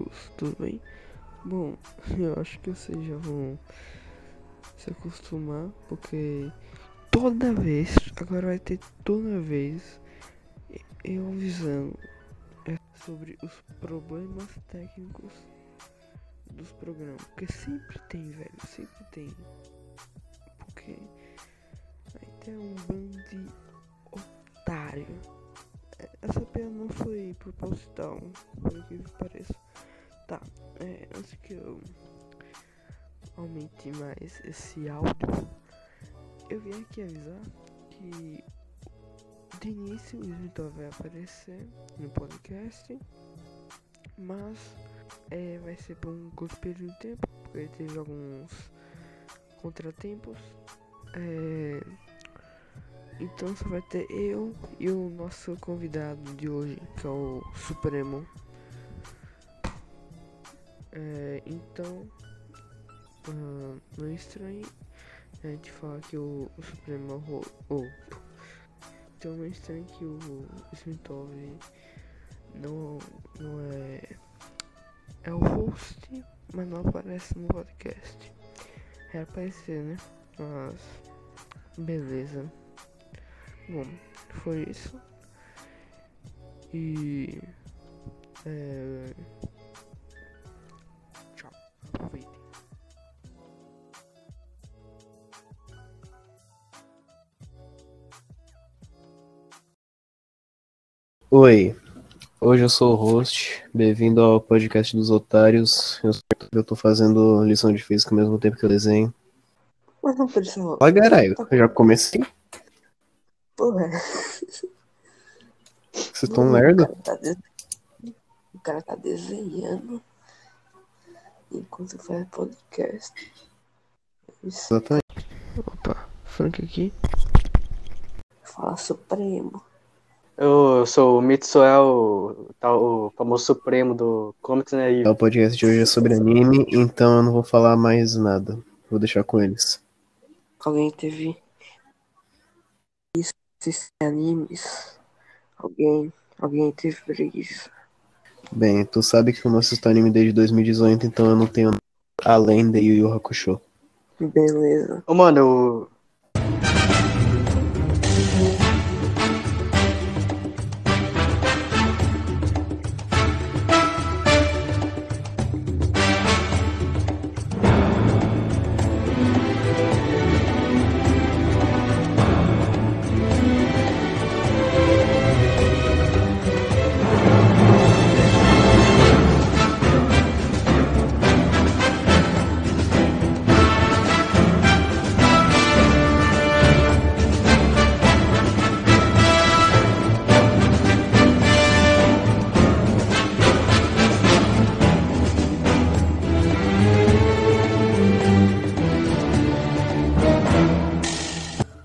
técnicos, tudo bem? Bom, eu acho que vocês já vão se acostumar, porque toda vez, agora vai ter toda vez eu avisando é, sobre os problemas técnicos dos programas, porque sempre tem, velho, sempre tem. Porque aí tem um bando de otário. Essa piada não foi proposital, pelo que pareça. Tá, é, antes que eu aumente mais esse áudio, eu vim aqui avisar que de início o Smith vai aparecer no podcast, mas é, vai ser por um curto período de tempo, porque teve alguns contratempos. É, então só vai ter eu e o nosso convidado de hoje, que é o Supremo. É, então, uh, não é estranho a gente falar que o, o Supremo é oh, então é estranho que o Smithov não, não é. É o host, mas não aparece no podcast. É aparecer, né? Mas. Beleza. Bom, foi isso. E. É. Oi, hoje eu sou o host, bem-vindo ao podcast dos otários. Eu, eu tô fazendo lição de física ao mesmo tempo que eu desenho. Mas não precisa. Olha, caralho, eu já comecei. Porra. Vocês estão lerdo? O cara, tá de- o cara tá desenhando enquanto faz podcast. Isso. Exatamente. Opa, Frank aqui. Fala Supremo. Eu sou o Mitsuel, tá, o famoso supremo do Comics, né? E O podcast de hoje é sobre anime, então eu não vou falar mais nada. Vou deixar com eles. Alguém teve isso, esses animes? Alguém, alguém teve preguiça? Bem, tu sabe que eu não assisto anime desde 2018, então eu não tenho nada além de Yu Yu Hakusho. Beleza. Ô, mano, eu...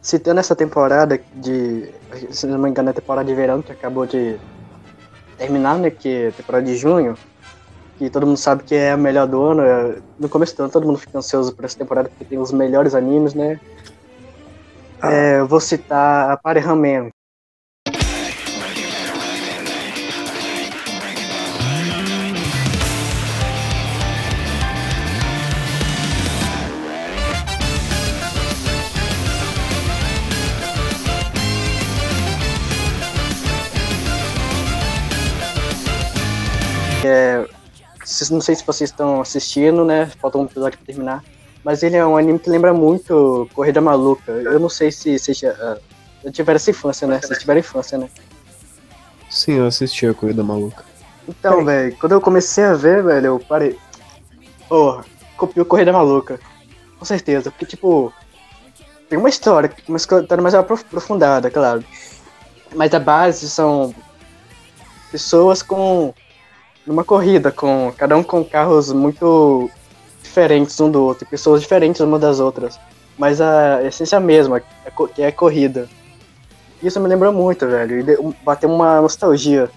citando essa temporada de. Se não me engano, é a temporada de verão que acabou de terminar, né? Que é a temporada de junho. Que todo mundo sabe que é a melhor do ano. é- No começo do ano, todo mundo fica ansioso por essa temporada porque tem os melhores animes, né? É, eu vou citar a Party Man. Vocês- Não sei se vocês estão assistindo, né? Falta um episódio pra terminar. Mas ele é um anime que lembra muito Corrida Maluca. Eu não sei se vocês ah, já tiveram essa infância, né? Vocês tiveram infância, né? Sim, eu assisti a Corrida Maluca. Então, velho, quando eu comecei a ver, velho, eu parei. Porra, copiou Corrida Maluca. Com certeza. Porque, tipo, tem uma história, uma história mais aprof- aprofundada, claro. Mas a base são pessoas com. Numa corrida, com cada um com carros muito diferentes um do outro, pessoas diferentes uma das outras. Mas a essência mesma, é que é a corrida. Isso me lembrou muito, velho. E bateu uma nostalgia.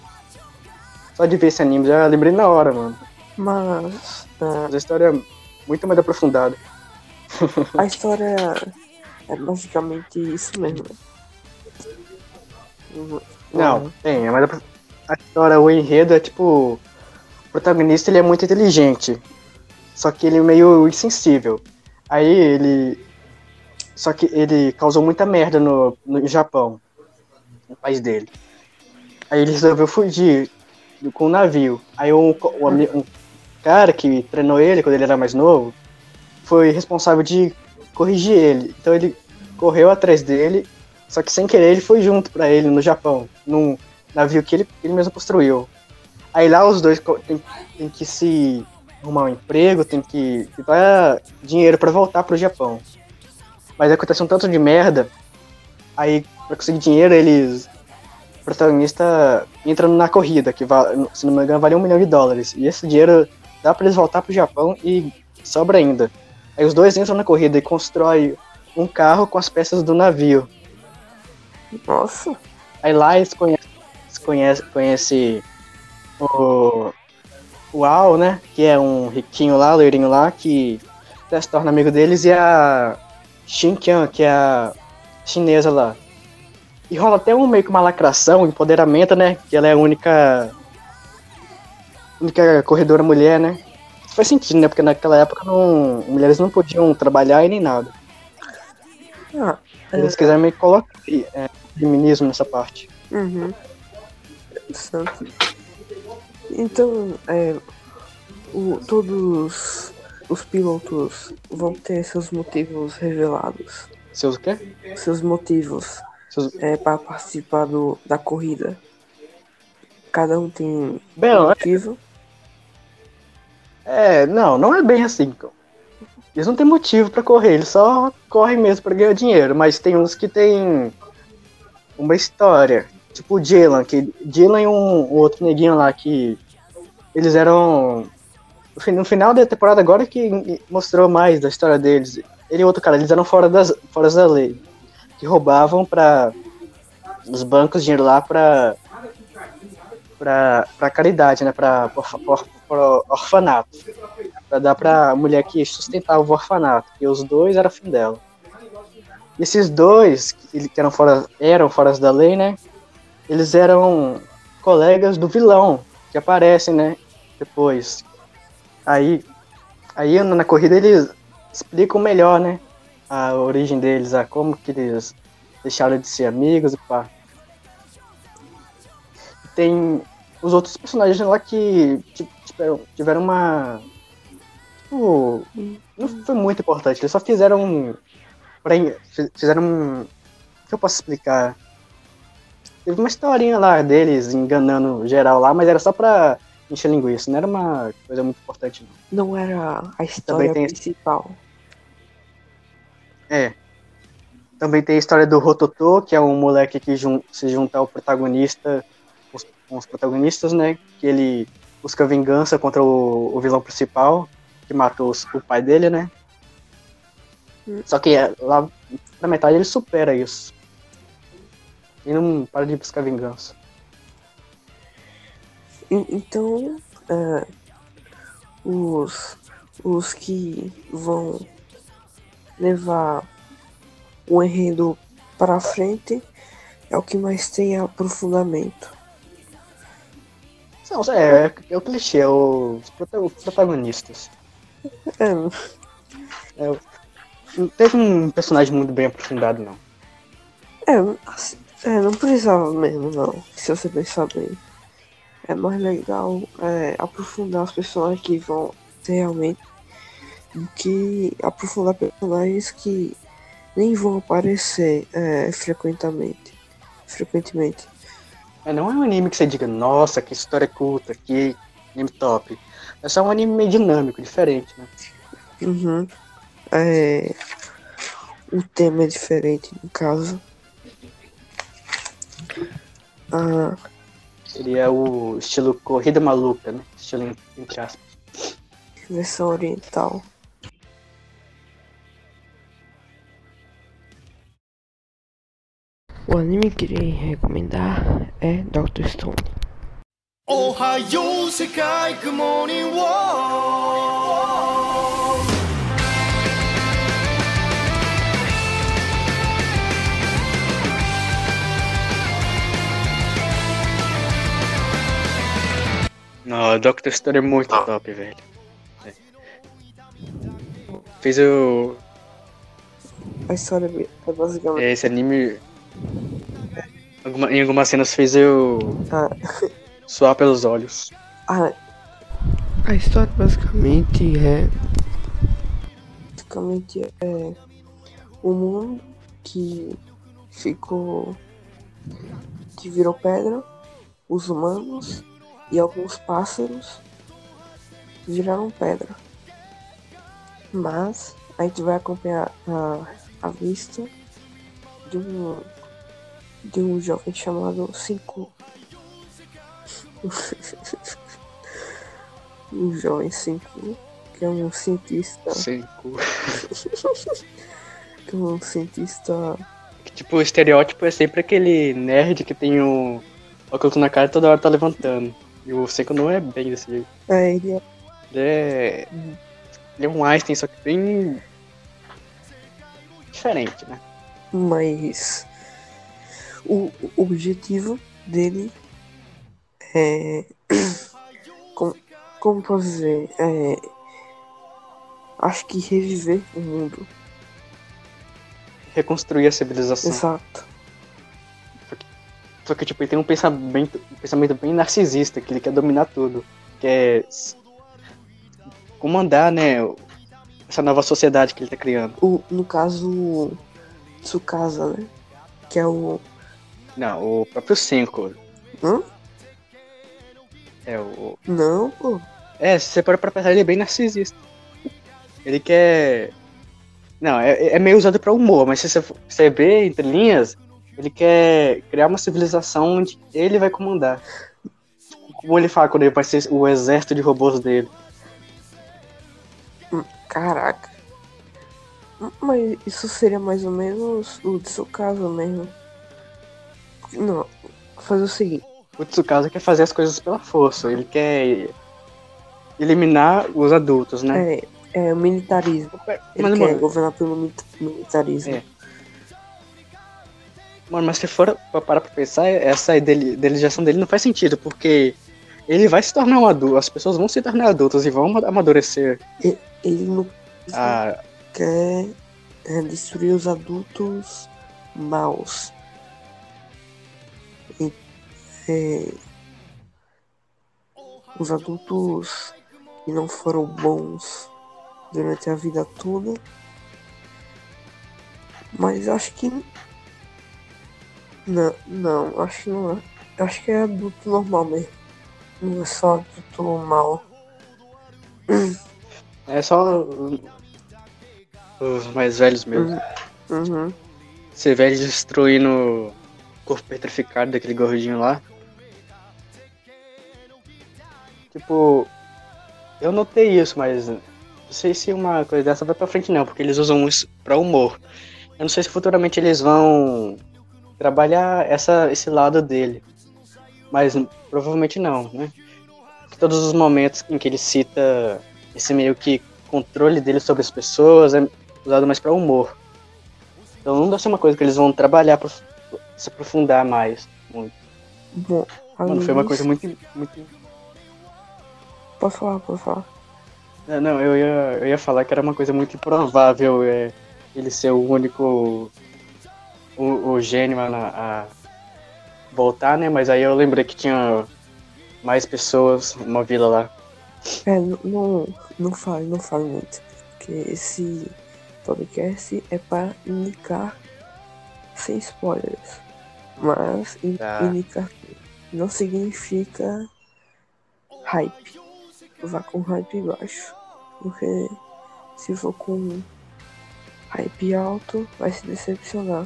Só de ver esse anime, já lembrei na hora, mano. Mas Mas a história é muito mais aprofundada. a história é basicamente isso mesmo. Não, tem, é apro- a história, o enredo é tipo o protagonista ele é muito inteligente, só que ele é meio insensível. Aí ele. Só que ele causou muita merda no, no Japão, no país dele. Aí ele resolveu fugir com um navio. Aí um, um, um cara que treinou ele quando ele era mais novo foi responsável de corrigir ele. Então ele correu atrás dele, só que sem querer ele foi junto para ele no Japão, num navio que ele, ele mesmo construiu. Aí lá os dois tem, tem que se arrumar um emprego, tem que dar dinheiro para voltar pro Japão. Mas acontece um tanto de merda, aí pra conseguir dinheiro eles. O protagonista entra na corrida, que se não me engano vale um milhão de dólares. E esse dinheiro dá para eles voltar pro Japão e sobra ainda. Aí os dois entram na corrida e constroem um carro com as peças do navio. Nossa. Aí lá eles conhecem, conhecem, conhecem o, o Al, né? Que é um riquinho lá, loirinho lá, que se torna amigo deles, e a Shinkian, que é a chinesa lá. E rola até um meio que uma lacração, um empoderamento, né? Que ela é a única. única corredora mulher, né? Faz sentido, né? Porque naquela época não, mulheres não podiam trabalhar e nem nada. Ah, Eles quiseram meio que colocar é, feminismo nessa parte. Uhum. Interessante. Então, é, o, todos os pilotos vão ter seus motivos revelados. Seus o quê? Seus motivos Seus... é, para participar do, da corrida. Cada um tem Bem, um é- motivo. É, não, não é bem assim. Eles não têm motivo pra correr, eles só correm mesmo pra ganhar dinheiro, mas tem uns que tem uma história. Tipo o Dylan, que Dylan e um, outro neguinho lá que eles eram. no fin- No final da temporada agora que mostrou mais da história deles. Ele e outro cara, eles eram fora, das, fora da lei. Que roubavam pra. os bancos dinheiro lá pra. pra, pra caridade, né? Pra, orfanato. Pra dar pra mulher que sustentava o orfanato. E os dois eram fim dela. Esses dois, que eram fora, eram fora da lei, né? Eles eram colegas do vilão, que aparecem, né? Depois. Aí, aí na corrida eles explicam melhor, né? A origem deles, a como que eles deixaram de ser amigos e pá. Tem os outros personagens lá que ti- tiveram, tiveram uma. Tipo, não foi muito importante, eles só fizeram. fizeram. O que eu posso explicar? Teve uma historinha lá deles enganando geral lá, mas era só pra encher linguiça, não era uma coisa muito importante não. Não era a história tem- principal. É. Também tem a história do Rototô, que é um moleque que jun- se junta ao protagonista, os, com os protagonistas, né? Que ele busca vingança contra o, o vilão principal, que matou os- o pai dele, né? Hum. Só que é, lá na metade ele supera isso. E não para de buscar vingança. En- Então, é, os, os que vão levar o enredo para frente é o que mais tem aprofundamento. Não, é, é, é o clichê, é os, prota- os protagonistas. É, Não teve um personagem muito bem aprofundado, não. é, assim, é, não precisava mesmo, não. Se você pensar bem. É mais legal é, aprofundar os personagens que vão realmente do que aprofundar personagens que nem vão aparecer é, frequentemente. Frequentemente. É, não é um anime que você diga, nossa, que história culta, que anime top. É só um anime meio dinâmico, diferente, né? Uhum. É, o tema é diferente, no caso. Ah. Seria o estilo corrida maluca, né? Estilo entre aspas. Versão oriental. O anime que irei recomendar é Doctor Stone. Ohayou, sekai, good morning, wow. Não, o Doctor Stone é muito top, velho. É. Fez o. A história é basicamente. Esse anime. alguma- em algumas cenas fez eu Ah, suar pelos olhos. ah, A história basicamente é. basicamente é o mundo que ficou. que virou pedra, os humanos e alguns pássaros viraram pedra. Mas a gente vai acompanhar a, a vista de um de um jovem chamado Cinco. um jovem Cinco, que é um cientista Sim. que é um cientista Que, tipo, o estereótipo é sempre aquele nerd que tem o óculos na cara e toda hora tá levantando. E o Senko não é bem desse jeito. é, ele é Ele é. Ele é um Einstein, só que bem. diferente, né? mas o, o objetivo dele é como, como posso dizer é acho que reviver o mundo Reconstruir a civilização. exato Só que, tipo, ele tem um pensamento, um pensamento bem narcisista, que ele quer dominar tudo. Quer s- comandar, né? Essa nova sociedade que ele tá criando. o, no caso Tsukasa né que é o Não, o próprio Senko. Hã? É, o. não pô É, se você parar pra pensar, ele é bem narcisista. Ele quer. Não, é, é meio usado pra humor, mas se você, você vê entre linhas, ele quer criar uma civilização onde ele vai comandar. Como ele fala quando ele vai ser o exército de robôs dele. caraca mas isso seria mais ou menos o Tsukasa mesmo não fazer o seguinte O Tsukasa quer fazer as coisas pela força, ele quer eliminar os adultos, né? é, é o militarismo Ele Mas, quer mano, governar pelo mili- militarismo. É. Mano, mas se for pra parar pra pensar, essa idealização dele não faz sentido, porque ele vai se tornar um adulto, as pessoas vão se tornar adultas e vão ama- amadurecer. Ele não Ah, quer é, destruir os adultos maus. E, é, os adultos que não foram bons durante a vida toda. Mas acho que. Não, não, acho que não é. Acho que é adulto normal mesmo. Não é só adulto mal. é só os mais velhos mesmo. Uhum. Ser velho destruindo o corpo petrificado daquele gordinho lá. Tipo, eu notei isso, mas não sei se uma coisa dessa vai pra frente não, porque eles usam isso pra humor. Eu não sei se futuramente eles vão trabalhar essa, esse lado dele. Mas provavelmente não, né? Todos os momentos em que ele cita esse meio que controle dele sobre as pessoas é usado mais pra humor. Então não deve ser uma coisa que eles vão trabalhar pra se aprofundar mais. Muito. Bom, Mano, foi uma coisa muito. muito... Pode falar, pode falar. É, Não, eu ia, eu ia falar que era uma coisa muito improvável é, ele ser o único. O, o gênio a, a voltar, né? Mas aí eu lembrei que tinha mais pessoas, uma vila lá. É, n- não, não fale, não fale muito. Porque esse podcast é para indicar sem spoilers. Mas Tá. indicar não significa hype. Vá com hype baixo. Porque se for com hype alto, vai se decepcionar.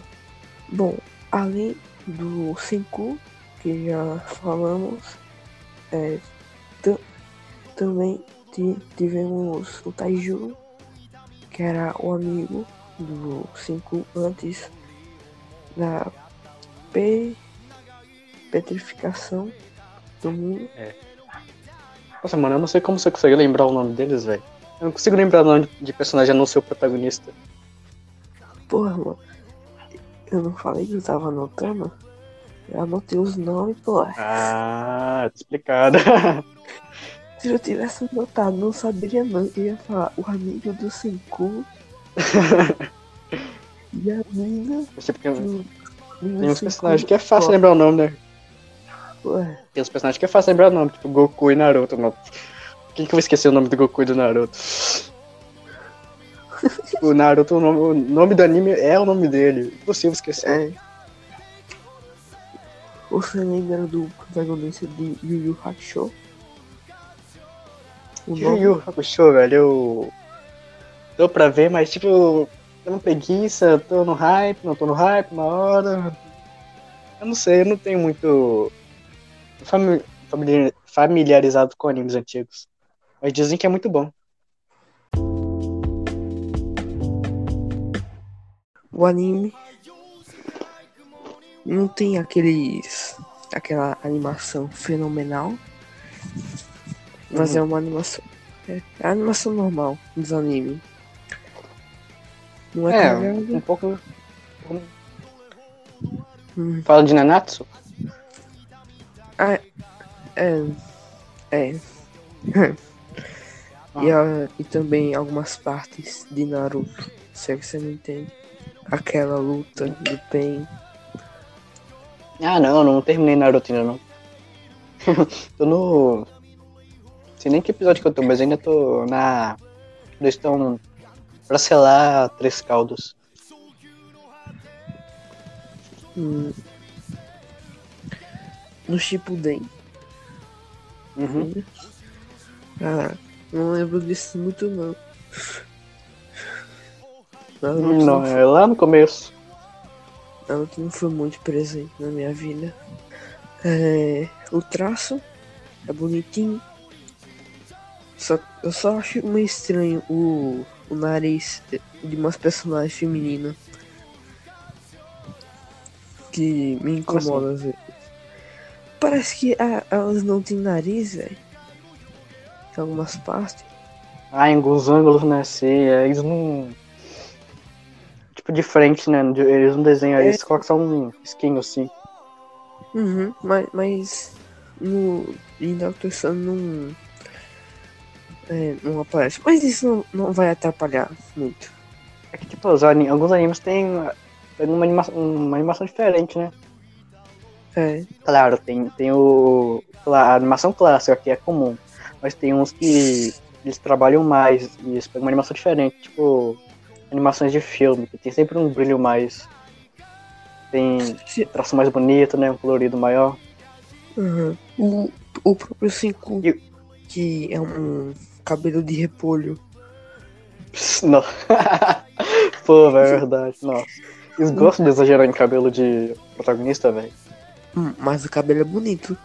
Bom, além do 5 que já falamos, é, tam- também ti- tivemos o Taiju, que era o amigo do 5 antes da pe- petrificação do mundo. Nossa, mano, eu não sei como você consegue lembrar o nome deles, velho. Eu não consigo lembrar o nome de personagem a não ser o protagonista. Porra, mano. Eu não falei que eu tava anotando? Eu anotei os nomes, porra. Ah, tá explicado. Se eu tivesse notado, não saberia não. Eu ia falar o amigo do Senku. e a mina tem, do. tem uns personagens que é fácil lembrar o nome, né? Ué, Tem uns personagens que é fácil lembrar o nome, tipo Goku e Naruto. Não. Quem que eu vou esquecer o nome do Goku e do Naruto? O Naruto, o nome, o nome do anime é o nome dele. Impossível esquecer. é. Você lembra do protagonista de Yu Yu Hakusho? O Yu? Yu Hakusho, velho, eu... Deu pra ver, mas tipo, tô com preguiça, tô no hype, não tô no hype na hora. Eu não sei, eu não tenho muito fami- familiar- familiarizado com animes antigos. Mas dizem que é muito bom. O anime não tem aqueles. aquela animação fenomenal. Mas Uhum. é uma animação. É, é animação normal dos animes. Não é, É, um pouco. Hum. Fala de Nanatsu? É. É. e, a- e também algumas partes de Naruto. Se é que você não entende. Aquela luta do Pen. Ah, não, não terminei Naruto ainda não. tô no. Sei nem que episódio que eu tô, mas ainda tô na. Eles estão pra selar três caldos. Hum. No Shippuden. Uhum. Ah, não lembro disso muito não. Não, não, é lá no começo. Naruto não foi muito presente na minha vida. É, o traço é bonitinho. Só, eu só acho meio estranho o, o nariz de umas personagens femininas. Que me incomoda às vezes. Parece que ah, elas não têm nariz, velho. Em algumas partes. Ah, em alguns ângulos, né? Assim, é, eles não. Tipo, de frente, né? Eles não desenham, É. eles colocam só um esquinho assim. Uhum, mas, mas no em Doctor Sun não, é, não aparece. Mas isso não, não vai atrapalhar muito. É que, tipo, os ani- alguns animes têm tem uma, animação, uma animação diferente, né? É, Claro, tem, tem o. A animação clássica, que é comum. Mas tem uns que eles trabalham mais e eles pegam uma animação diferente, tipo animações de filme, que tem sempre um brilho mais. Tem traço mais bonito, né? Um colorido maior. uhum. o, o próprio 5, E- que é um cabelo de repolho. Pss, Não. Pô, velho, é verdade. Nossa. Eles gostam de exagerar em cabelo de protagonista, velho. Hum, mas o cabelo é bonito.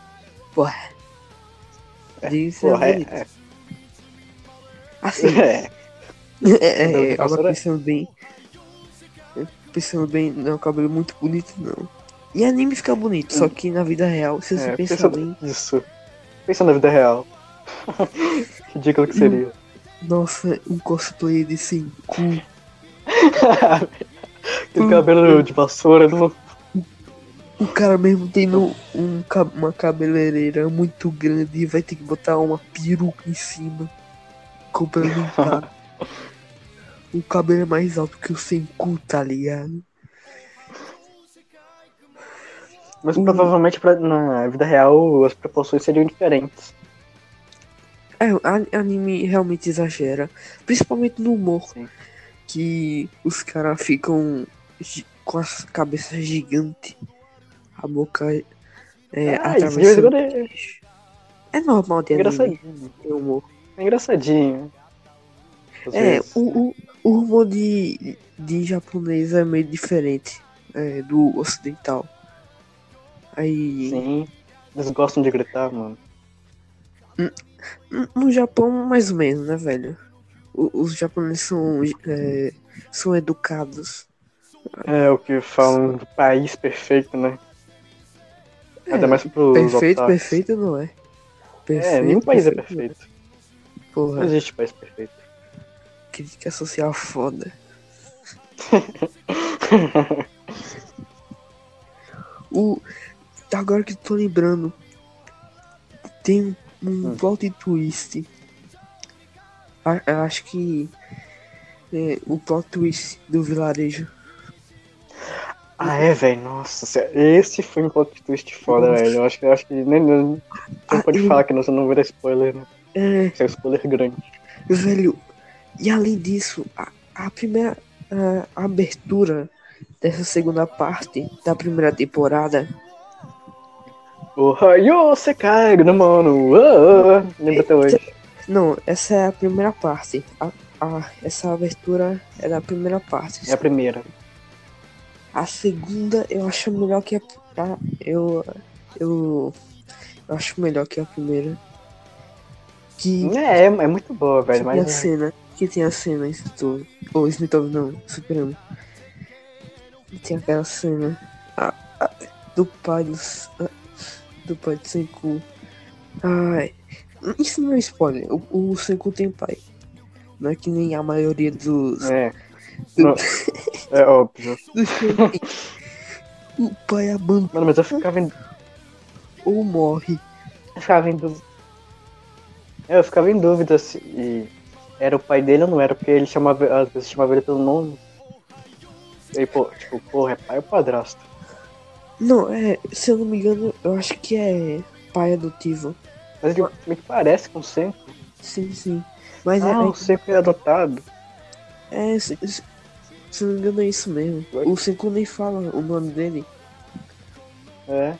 Porra. Diz é Porra, é. bonito. é, Assim, é. é, é, agora pensando bem. Pensando bem, não é um cabelo muito bonito, não. Em anime fica bonito, só que na vida real, se você é, pensar pensa bem. Isso. Pensa na vida real. Ridículo que seria. Nossa, um cosplay de Senku. Aquele cabelo de vassoura não. O cara mesmo tendo um, uma cabeleireira muito grande e vai ter que botar uma peruca em cima. Complementar. O cabelo é mais alto que o Senku, tá ligado? Mas Uhum. provavelmente pra- na vida real as proporções seriam diferentes. É, o a- anime realmente exagera. Principalmente no humor. Sim. Que os caras ficam com as cabeças gigantes. A boca é, Ah, de atravessando. é É normal ter anime engraçadinho. ter humor. É engraçadinho. Às É, vezes. o, o, o humor de, de japonês é meio diferente é, do ocidental. Aí, Sim. Eles gostam de gritar, mano. n- no Japão, mais ou menos, né, velho? Os japoneses são, é, são educados. É o que falam do país perfeito, né? É, Até mais pros perfeito, otakus. perfeito não é. É, nenhum país é não perfeito. Não existe país perfeito. Crítica social foda. O, agora que tô lembrando, tem um Hum. plot twist. A- acho que é, o plot twist do vilarejo. Ah, é, velho, nossa, esse foi um plot twist foda, velho. Eu acho que, eu acho que nem, nem, Ah, pode eu- falar que não, você não vira spoiler, né? É, Isso é um spoiler grande. velho. E além disso, a, a primeira a abertura dessa segunda parte da primeira temporada O Rayo Sekai, né, mano? Ah, lembra até hoje. Não, essa é a primeira parte. A, a- essa abertura é da primeira parte. É a primeira. A segunda eu acho melhor que a. a- eu, eu. Eu acho melhor que a primeira. Que É, é, muito boa, velho, tem a mas. cena. Que tem a cena em Smithov. Ou Smithov não, Superama. E tem aquela cena. a- a- do pai dos. a- do pai do Senku. Ai. Isso não é spoiler. O, o Senku tem pai. Não é que nem a maioria dos. É. Não, é óbvio. o pai abandona Mano, mas eu ficava em, ou morre. eu ficava em dúvida. Eu ficava em dúvida se era o pai dele ou não era, porque ele chamava, às vezes chamava ele pelo nome. E aí, pô, tipo, porra, é pai ou padrasto? Não, é. Se eu não me engano, eu acho que é pai adotivo. Mas ele meio que parece com o Senko. Sim, sim. Mas Ah, é, o Senko é adotado. é, se, se- se eu não me engano, é isso mesmo. O Senku nem fala o nome dele. É.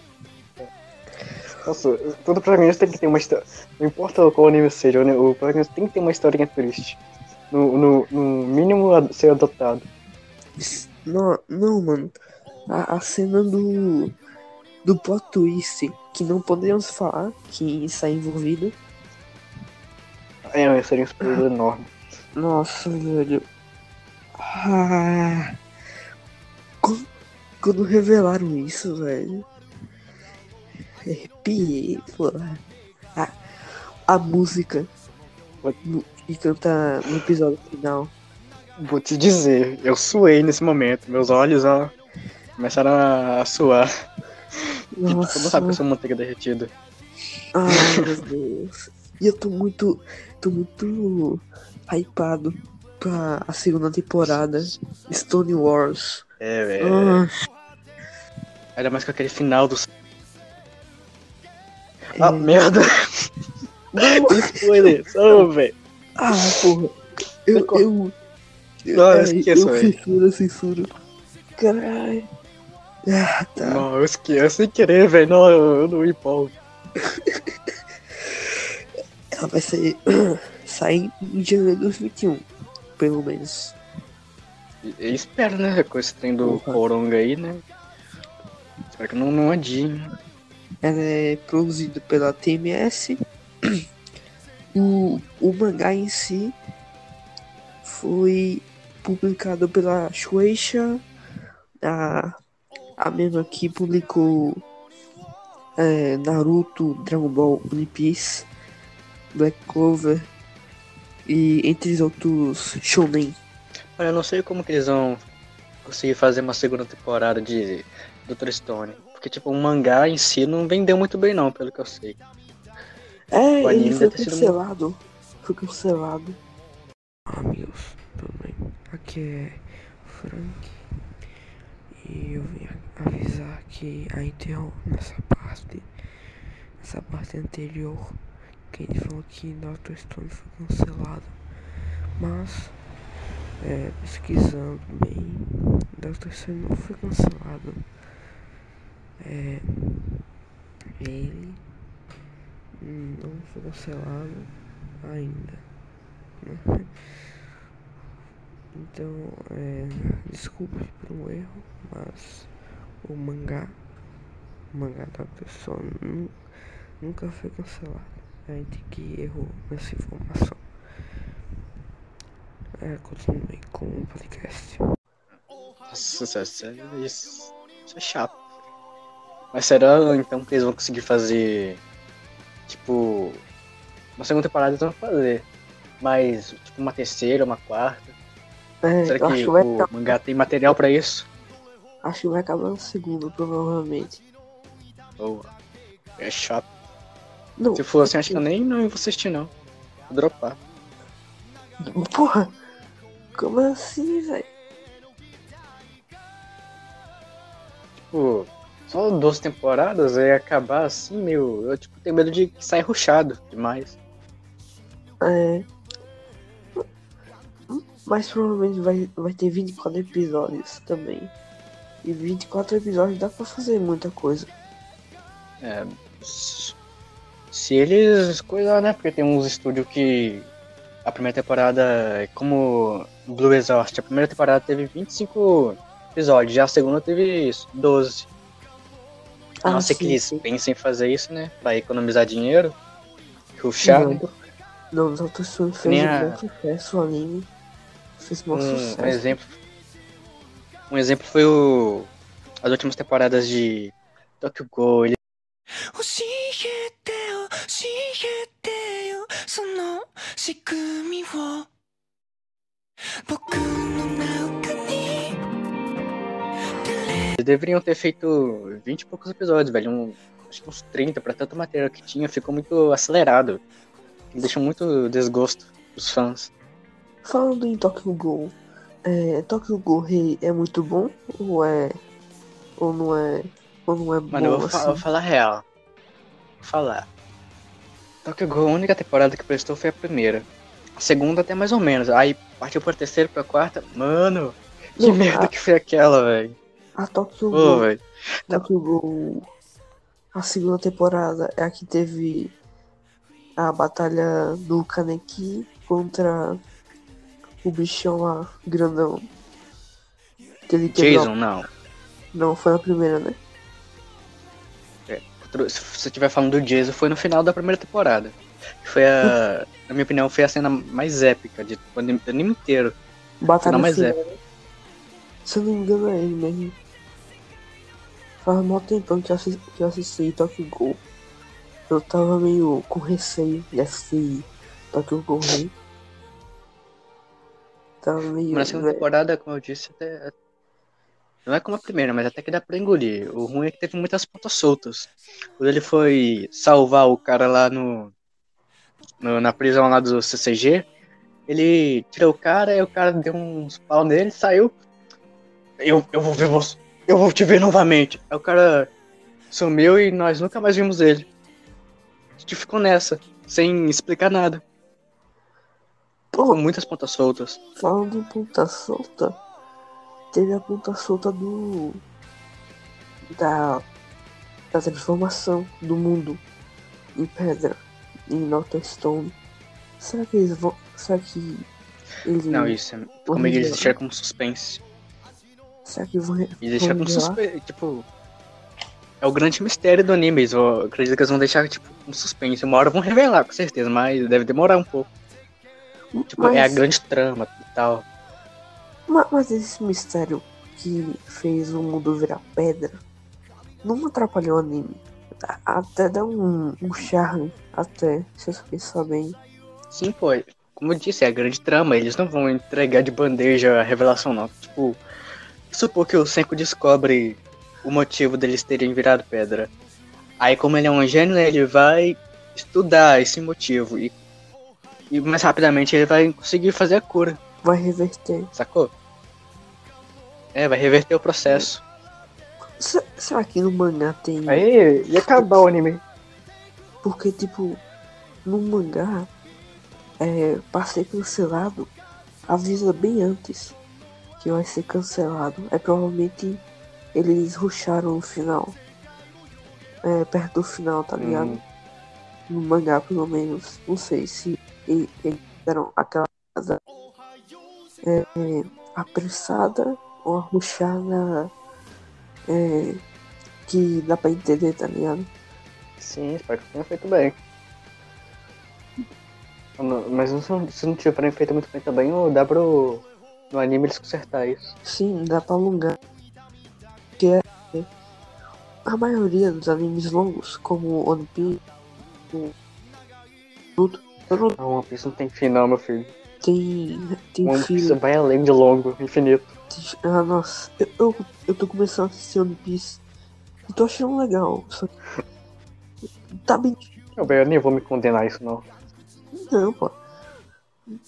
Nossa, todo protagonista tem que ter uma história. Não importa qual anime seja, o protagonista tem que ter uma historinha triste. No, no, no mínimo a- ser adotado. Não, não mano. A, a cena do. Do plot twist, que não podemos falar que está envolvido. É, seria um spoiler enorme. Nossa, velho. Ah, quando, quando revelaram isso, velho. Porra. A, a música no- que canta no episódio final. Vou te dizer, eu suei nesse momento. Meus olhos, ó, começaram a, suar. Tipo, todo mundo Nossa, sabe que eu sou manteiga derretida. ai meu Deus. E eu tô muito, tô muito hypado pra a segunda temporada. Stone Wars. É, velho. Ah, Ainda mais com aquele final do. Ah, merda! Não, Spoiler! Não, velho. Ah, porra. Eu. eu, eu, Não, eu ai, esqueço, eu velho. censuro, censuro. Caralho. Ah, tá. Não, eu esqueci sem querer, velho. Não, eu, eu não empolgo. Ela vai sair, sair em janeiro de 2021, pelo menos. E, e espero, né? Com esse trem do. Coronga aí, né? Espero que não, não adie. Ela é produzida pela TMS. O, o mangá em si foi publicado pela Shueisha, a, a mesma que publicou é, Naruto, Dragon Ball, One Piece, Black Clover e entre os outros shonen. Olha, eu não sei como que eles vão conseguir fazer uma segunda temporada de Dr. Stone. Porque, tipo, o mangá em si não vendeu muito bem, não, pelo que eu sei. É, O anime ele foi deve ter sido cancelado. Foi cancelado. Amigos, tudo bem? Aqui é Frank e eu vim avisar que a Intel nessa parte, nessa parte anterior, que ele falou que Dr. Stone foi cancelado, mas é, pesquisando bem, Dr. Stone não foi cancelado. É, ele não foi cancelado ainda. né? Então, é, desculpe pelo erro, mas o mangá, o mangá. Stone nu- nunca foi cancelado. A gente que errou nessa informação. É, continue com o podcast. Nossa, isso, isso é chato. Mas será então que eles vão conseguir fazer. Tipo. Uma segunda temporada eles vão fazer. Mas, tipo, uma terceira, uma quarta. É, Será que que o mangá tem material pra isso? acho que vai acabar no segundo, provavelmente. Ou é chato. Não, Se for assim, acho que eu nem não vou assistir, não. Vou dropar. Porra! Como assim, velho? Tipo, só 12 temporadas e acabar assim, meu. Eu tipo, tenho medo de sair ruchado demais. É. Mas provavelmente vai, vai ter 24 episódios também. E 24 episódios dá pra fazer muita coisa. É, se eles coisar, né? Porque tem uns estúdios que a primeira temporada, é como Blue Exhaust, a primeira temporada teve 25 episódios, já a segunda teve 12. A Ah, não ser que sim, eles sim. pensem em fazer isso, né? Pra economizar dinheiro. Ruxar, Não? Não, Doctor Stone fez Nem um a- bom sucesso, o anime. Fez um bom Um, sucesso. um exemplo. Um exemplo foi o. As últimas temporadas de Tokyo Ghoul. Ele 教え deveriam ter feito 20 e poucos episódios, velho. Um, acho que uns 30 pra tanta matéria que tinha. Ficou muito acelerado. Deixou muito desgosto os fãs. Falando em Tokyo Ghoul, é, Tokyo Ghoul Rei é muito bom? Ou é. Ou não é. Ou não é Mano, eu vou, fa- assim? vou falar real. Vou falar. Tokyo Ghoul, a única temporada que prestou foi a primeira. A segunda até mais ou menos. Aí partiu pra terceira, pra quarta. Mano, que Não, merda a- que foi aquela, velho. A Tokyo Ô, Ghoul. Tokyo Ghoul. A segunda temporada é a que teve a batalha do Kaneki contra o bichão lá, grandão. Que ele quebrou- Jason, não. Não, foi na primeira, né? Outro- Se você estiver falando do Jason, foi no final da primeira temporada. Foi a. Na minha opinião, foi a cena mais épica de, do anime, inteiro. Batalha Final mais final, épico. né? Se eu não me engano é ele mesmo. Faz mó tempão que eu assisti, que eu assisti Tokyo Ghoul. Eu tava meio com receio de assistir Tokyo Ghoul Rei. Tava meio... Na segunda temporada, como eu disse, até. Não é como a primeira, mas até que dá pra engolir. O ruim é que teve muitas pontas soltas. Quando ele foi salvar o cara lá no. no- na prisão lá do CCG, ele tirou o cara e o cara deu uns pau nele, saiu. Eu, eu vou ver você. Eu vou te ver novamente. Aí o cara sumiu e nós nunca mais vimos ele. A gente ficou nessa, sem explicar nada. Pô, muitas pontas soltas. falando em ponta solta, teve a ponta solta do... Da... Da transformação do mundo em pedra, em Doctor Stone. Será que eles vão... Será que... Eles... Não, isso é. Como eles deixaram como suspense. Será que vão... vão como revelar? suspense. Tipo. É o grande mistério do anime. eles vão- Eu acredito que eles vão deixar, tipo, um suspense. Uma hora vão revelar, com certeza, mas deve demorar um pouco. Tipo, é a Mas- grande trama e tal. Ma- Mas esse mistério que fez o mundo virar pedra não atrapalhou o anime. Até dá um, um charme, até, se você pensar bem. Sim, pô. Como eu disse, é a grande trama. Eles não vão entregar de bandeja a revelação, não. Tipo, supor que o Senko descobre o motivo deles terem virado pedra. Aí, como ele é um gênio, né, ele vai estudar esse motivo. E, e mais rapidamente ele vai conseguir fazer a cura, Vai reverter. sacou? É, vai reverter o processo. Se- Será que no mangá tem. Aí, ia acabar o anime. Porque, tipo, no mangá, é, pra ser cancelado, avisa bem antes que vai ser cancelado. É provavelmente eles rusharam no final. É, perto do final, tá ligado? Hum, no mangá, pelo menos. Não sei se eles deram aquela casa é, apressada ou arrochada é, que dá pra entender, tá ligado? sim, espero que tenha feito bem. Mas se não, se não tiverem feito muito bem também, dá pro. No anime eles consertar isso. Sim, dá pra alongar. Porque é, a maioria dos animes longos, como One Piece, o Naruto, eu não Não, One Piece não tem final, meu filho. tem, tem One Piece vai além de longo, infinito. Ah, nossa, eu, eu, eu tô começando a assistir One Piece e tô achando legal. Só que tá bem Eu, velho, eu nem vou me condenar isso, não. Não, pô.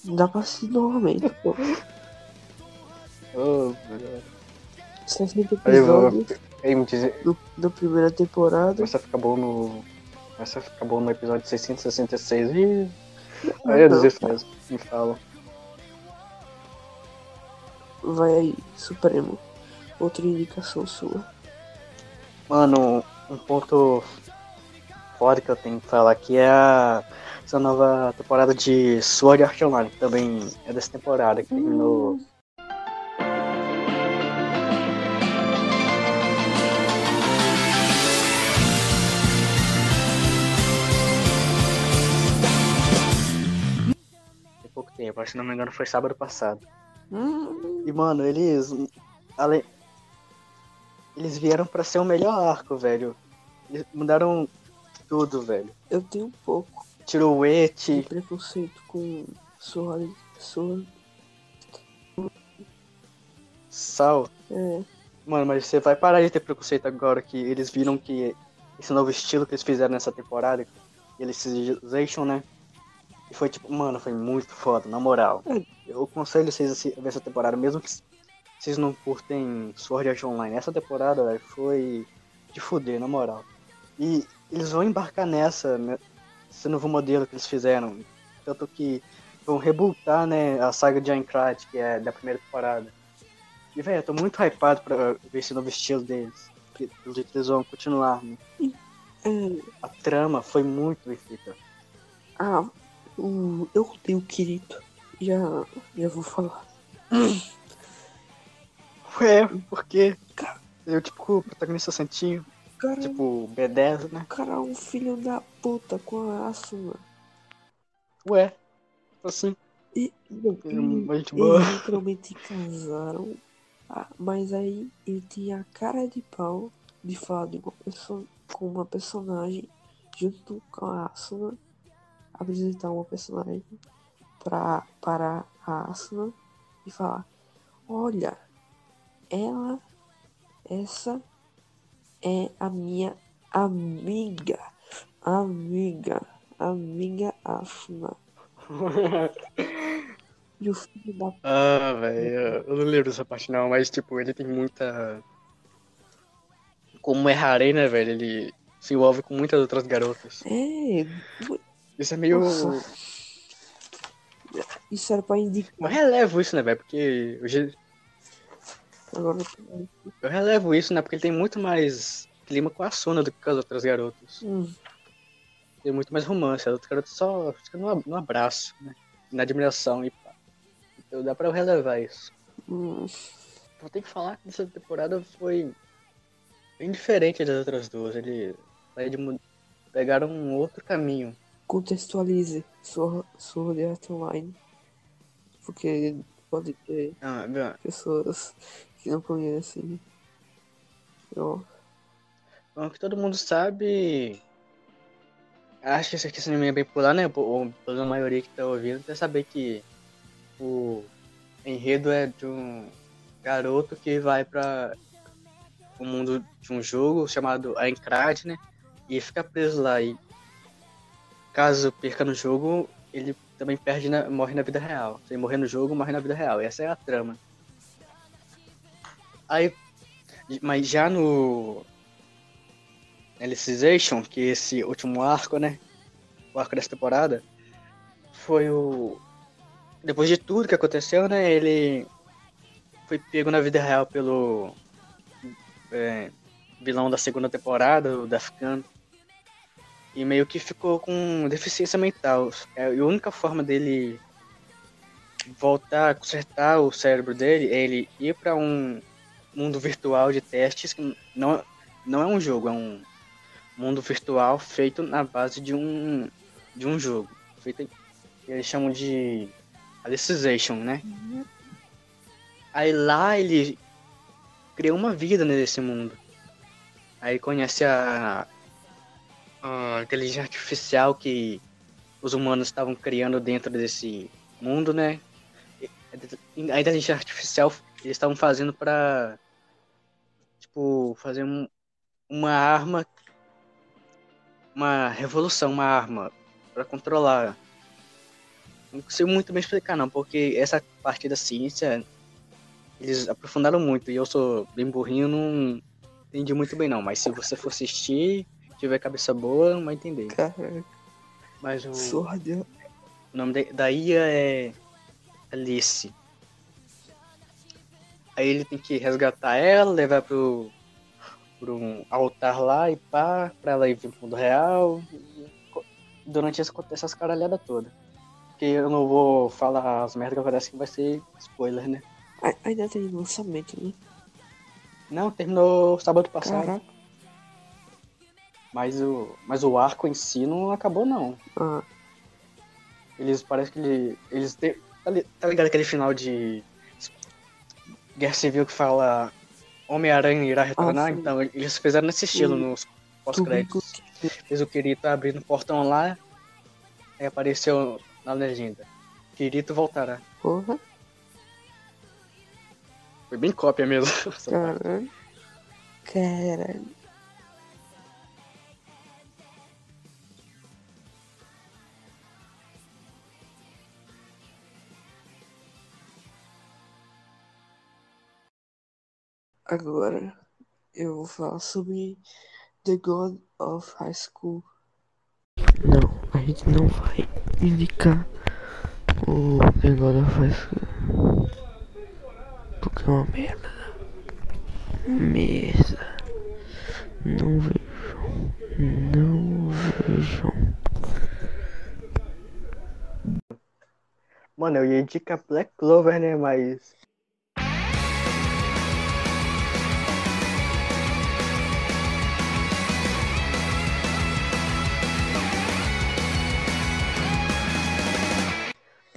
Dá pra assistir normalmente, pô. Ô, velho. 60 Aí, eu vou- dizer, do, da primeira temporada. começa a ficar bom no. Começa a ficar bom no episódio 666 e. Aí eu desisto mesmo, me fala. Vai aí, Supremo. Outra indicação sua. Mano, um ponto foda que eu tenho que falar aqui é a, essa nova temporada de Sword Art Online, que também é dessa temporada, que terminou. Tem se não me engano foi sábado passado. Hum, E, mano, eles. Além. Eles vieram pra ser o melhor arco, velho. Eles mudaram tudo, velho. eu tenho um pouco Tirou o de et, preconceito com Sword. Sword. sal. É, Mano, mas você vai parar de ter preconceito agora que eles viram que esse novo estilo que eles fizeram nessa temporada, Elicization, né? E foi tipo, mano, foi muito foda, na moral. É. Eu aconselho vocês a ver essa temporada, mesmo que vocês não curtem Sword Art Online. Essa temporada, velho, foi de fuder, na moral. E eles vão embarcar nessa, né, esse novo modelo que eles fizeram. Tanto que vão rebootar, né, a saga de Aincrad, que é da primeira temporada. E, velho, eu tô muito hypado pra ver esse novo estilo deles. que eles vão continuar, né? é, A trama foi muito bem feita. ah, o, eu odeio Kirito. Já, já vou falar. Ué, por quê? Eu, tipo, o protagonista santinho, Cara, tipo, B10, né? o cara é um filho da puta com a Asuna. Ué, assim, E, não, é ele- gente boa. Eles literalmente casaram, ah, mas aí ele tinha a cara de pau de falar de uma pessoa com uma personagem junto com a Asuna, apresentar uma personagem pra, para a Asuna e falar, olha, ela, essa é a minha amiga, amiga, amiga Asuna. E o filho da ah, velho, eu não lembro dessa parte não, mas, tipo, ele tem muita... Como é Harem, né, velho? Ele se envolve com muitas outras garotas. É, Isso é meio... Isso era pra indicar. Eu relevo isso, né, velho? Porque eu, já- Agora eu relevo isso, né? Porque ele tem muito mais clima com a Suna do que com as outras garotas. hum, Tem muito mais romance. As outras garotas só ficam no, abraço, né? Na admiração e pá. Então dá pra eu relevar isso. hum, Vou ter que falar que essa temporada foi bem diferente das outras duas. Ele pegaram um outro caminho. Contextualize sua, sua Art Online. Porque pode ter Ah, pessoas que não conhecem. Eu, Bom, que todo mundo sabe. Acho que esse anime é bem popular, né? Ou pela maioria que tá ouvindo, deve saber que o enredo é de um garoto que vai para o mundo de um jogo chamado Aincrad, né? E fica preso lá. E caso perca no jogo, ele também perde na, morre na vida real. Se ele morrer no jogo, morre na vida real. Essa é a trama. Aí, mas já no Alicization, que esse último arco, né? O arco dessa temporada, foi o. Depois de tudo que aconteceu, né? Ele foi pego na vida real pelo é, vilão da segunda temporada, o Dafkan. E meio que ficou com deficiência mental. É, a única forma dele voltar, consertar o cérebro dele é ele ir para um mundo virtual de testes que não, não é um jogo, é um mundo virtual feito na base de um de um jogo. Feito, eles chamam de Alicization, né? Aí lá ele criou uma vida nesse mundo. Aí conhece a, a inteligência artificial que os humanos estavam criando dentro desse mundo, né? A inteligência artificial eles estavam fazendo pra tipo fazer um- uma arma uma revolução, uma arma pra controlar. Não consigo muito bem explicar não, porque essa parte da ciência eles aprofundaram muito e eu sou bem burrinho, não entendi muito bem não, mas se você for assistir, tiver cabeça boa, vai entender. Caraca, Mas o, sorda. o nome da, da Ia é Alice. Aí ele tem que resgatar ela, levar pro, pro um altar lá e pá, pra ela ir pro mundo real. Durante essa, essas caralhadas todas. Porque eu não vou falar as merdas que acontecem que vai ser spoiler, né? Ai- Ainda tem lançamento, né? Não, terminou sábado passado. Caraca. Mas o, mas o arco em si não acabou, não. Ah, Eles parece que ele, eles têm. Tá, li- ligado aquele final de Guerra Civil que fala Homem-Aranha irá retornar? Ah, então eles fizeram nesse estilo Sim. nos pós-créditos. Fez o Kirito abrindo o portão lá. Aí apareceu na legenda. Kirito voltará. Porra, Foi bem cópia mesmo. caralho. Caralho. Agora eu vou falar sobre The God of High School. Não, a gente não vai indicar o negócio da faz porque é uma merda. Merda. Não vejam. Não vejam. Mano, eu ia indicar Black Clover, né? Mas.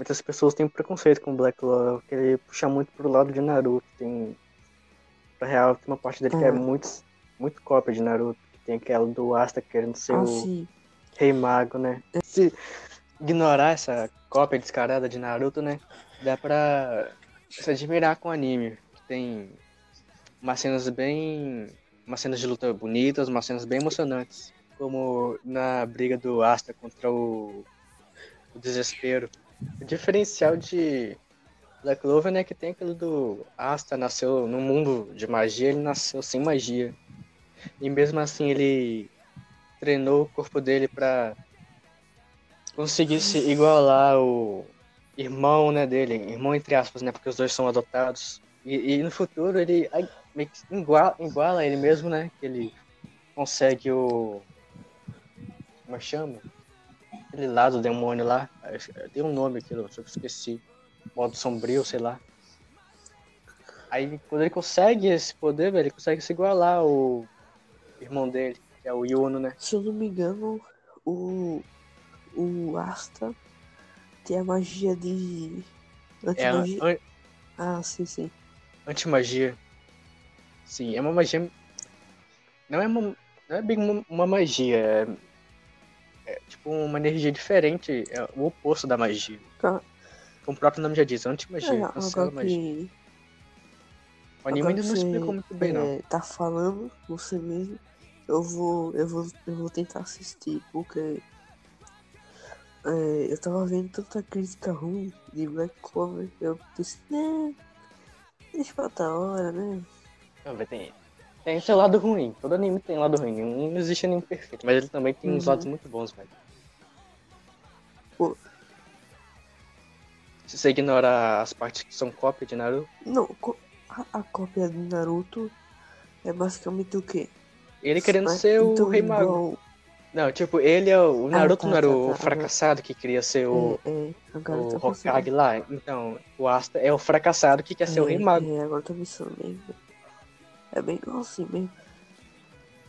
Muitas pessoas têm preconceito com Black porque ele puxa muito pro lado de Naruto. Tem. Pra real, tem uma parte dele que é Ah. muito, muito cópia de Naruto. que Tem aquela do Asta querendo ser Ah, o sim. Rei Mago, né? Se ignorar essa cópia descarada de Naruto, né? Dá pra se admirar com o anime. Tem umas cenas bem. umas cenas de luta bonitas, umas cenas bem emocionantes. Como na briga do Asta contra o, o Desespero. O diferencial de Black Clover né, que tem aquilo do Asta nasceu no mundo de magia, ele nasceu sem magia. E mesmo assim ele treinou o corpo dele pra conseguir se igualar o irmão né, dele, irmão entre aspas, né, porque os dois são adotados. E, e no futuro ele iguala, iguala ele mesmo, né, que ele consegue o... como é chama? Aquele lado demônio lá, tem um nome aquilo, só que eu esqueci. Modo sombrio, sei lá. Aí quando ele consegue esse poder, velho, ele consegue se igualar ao irmão dele, que é o Yuno, né? Se eu não me engano, o. O Asta tem a magia de. É Antimagia. an- Ah, sim, sim. antimagia. Sim, é uma magia. Não é uma. Não é bem uma, uma magia, é, é tipo uma energia diferente, é o oposto da magia. Tá. Como o próprio nome já diz, É, antimagia. cancela a agora magia. que. O anime agora ainda não que explicou muito bem, não. é, Tá falando você mesmo. Eu vou. Eu vou. Eu vou tentar assistir, porque. é, eu tava vendo tanta crítica ruim de Black Clover. Eu pensei, né? Deixa pra outra hora, né? Não, vai ter. Tem seu lado ruim. Todo anime tem lado ruim. Não existe anime perfeito, mas ele também tem uns Uhum. lados muito bons, velho. Pô. Se você ignorar as partes que são cópia de Naruto, Não, a, a cópia do Naruto é basicamente o quê? ele querendo Mas, ser o então, Rei Mago. igual- Não, tipo, ele é o. O Naruto tá, não era tá, o tá. fracassado que queria ser o, É, é, o pensando. Hokage lá. Então, o Asta é o fracassado que quer ser o Rei Mago. É, agora eu tô pensando mesmo. É bem igualzinho mesmo.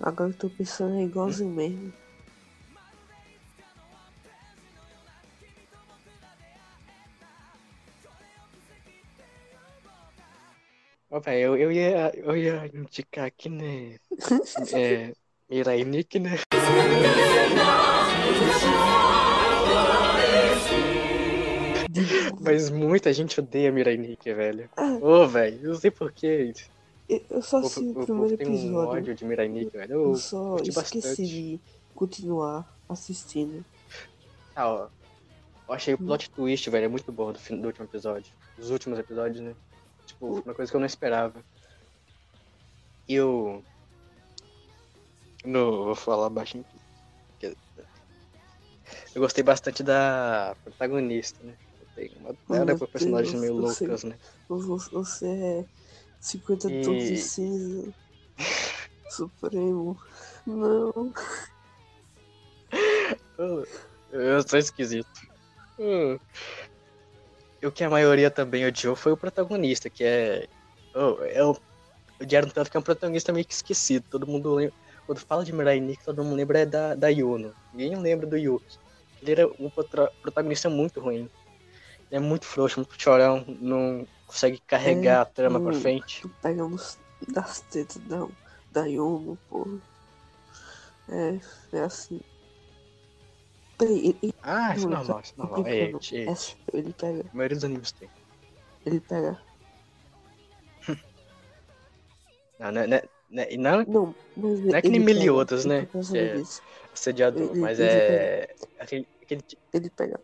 Agora eu tô pensando é igualzinho mesmo. Ó, velho, eu, eu, ia, eu ia indicar aqui, né? é, Mirai Nikki, né? Mas muita gente odeia Mirai Nikki, velho. Ah. Ô, velho, eu não sei porquê. Eu, só assisti o primeiro tem um episódio. ódio de Mirai Nikki, velho. Eu Eu só esqueci bastante. de, continuar assistindo. Ah, ó. Eu achei o plot twist, velho, é muito bom do, do último episódio. Dos últimos episódios, né? Tipo, uma coisa que eu não esperava. E eu. Não, vou falar baixinho aqui. Eu gostei bastante da protagonista, né? Tem uma cara com personagens meio loucas, né? Você você é 50 E- tons de cinza. Supremo. Não. Eu, eu sou esquisito. Hum. O que a maioria também odiou foi o protagonista, que é. Oh, é o... Odiaram tanto que é um protagonista meio que esquecido. Todo mundo lembra. Quando fala de Mirai Nikki, todo mundo lembra é da, da Yuno. Ninguém lembra do Yuki. Ele era um protagonista muito ruim. Ele é muito frouxo, muito chorão, não consegue carregar É, a trama pra hum. frente. Tu pega nos, das tetas da, da Yomo, porra. É, é assim. Peraí, ele, ele, Ah, isso é Não, normal, isso é tô normal. É, É sério, ele pega. A maioria dos animes tem. Ele pega. Não, né, né, né, e não Não, mas Não é que nem Meliodas, pega, né? é- assediador, Ele- mas ele é. Aquele, aquele ti- Ele pega.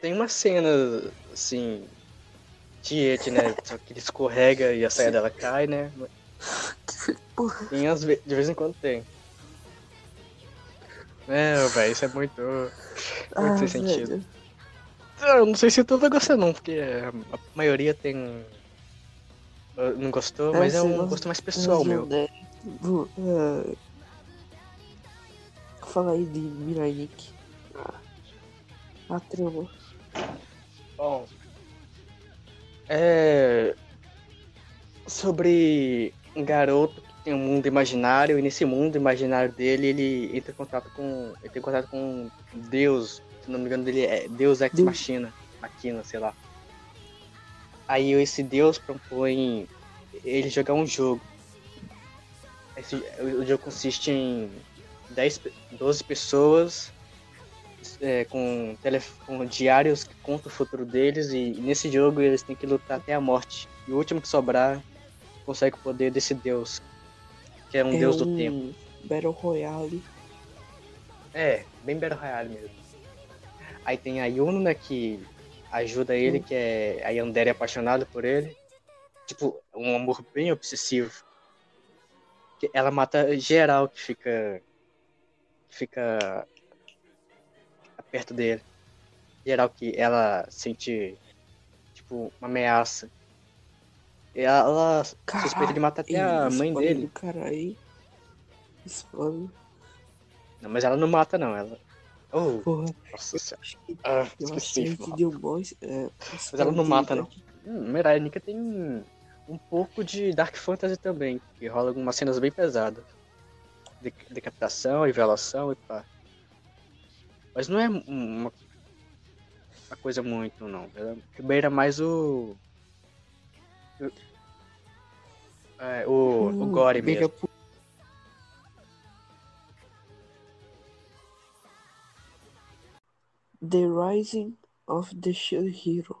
tem uma cena assim. Tiete, né? Só que ele escorrega e a saia dela cai, né? Porra. Tem as ve- de vez em quando tem. É, velho, isso é muito. Muito Ah, sem sentido. velho. Eu não sei se tu vai gostar, não, porque a maioria tem. uh, Não gostou, É, mas é um gosta- gosto mais pessoal, meu. né, do- é, Fala aí de Mirai Nikki. A trama. Bom. É. Sobre um garoto que tem um mundo imaginário e nesse mundo imaginário dele ele entra em contato com. Ele tem contato com Deus. Se não me engano dele é Deus Ex. Machina. Machina, sei lá. Aí esse Deus propõe ele jogar um jogo. Esse, o jogo consiste em 10, pe- 12 pessoas é, com, telef- com diários que contam o futuro deles e, nesse jogo eles têm que lutar até a morte. E o último que sobrar consegue o poder desse deus, que é um é deus um do tempo. Battle Royale. É, bem Battle Royale mesmo. Aí tem a Yuno, né, que ajuda ele, Hum. que é a Yandere é apaixonada por ele. Tipo, um amor bem obsessivo. Ela mata geral que fica. que fica perto dele. Geral que ela sente, tipo, uma ameaça. E ela suspeita de matar até a mãe dele. Caralho. Não, mas ela não mata, não. Ela. Oh, Porra, nossa senhora. Ah, esqueci que deu boys. É, Mas ela não mata, não. Hum, Mirai Nikki tem um pouco de Dark Fantasy também, que rola algumas cenas bem pesadas. De decapitação e violação e pá. Mas não é um- uma, uma coisa muito, não. Ela beira mais o. o- é, o, o gore Mega mesmo. pu- The Rising of the Shield Hero.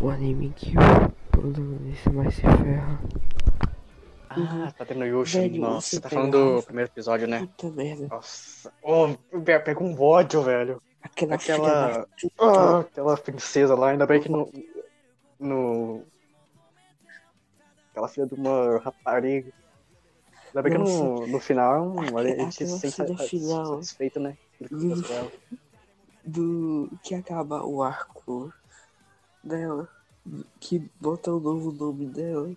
O anime que o protagonista mais se ferra. Ah, tá tendo Yusha. Velho, Nossa, você tá pega falando do primeiro episódio, né? Puta merda. Nossa. Oh, pega um ódio, velho. Aquela, Aquela-. Ah, aquela princesa lá, ainda bem que no. No. Aquela filha de uma rapariga. Ainda bem que no, no final a gente se sente final. satisfeito, né? Ela. do que acaba o arco dela, que bota o novo nome dela,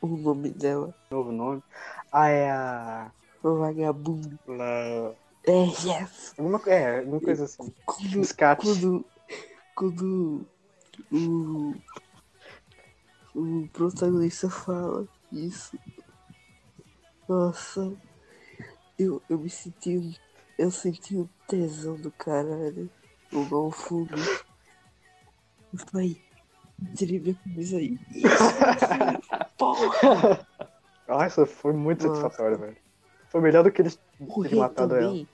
o nome dela, Novo nome. Ah, é a. vagabundo. La... É, yes! Alguma, é, alguma coisa assim. Quando, Scat. quando, quando o, o protagonista fala isso, nossa, eu, eu me senti, um- eu senti um tesão do caralho, o golfo. Eu falei, tirei minha camisa aí. Porra! Nossa, foi muito Nossa. satisfatório, velho. Foi melhor do que eles O terem matado ela. também,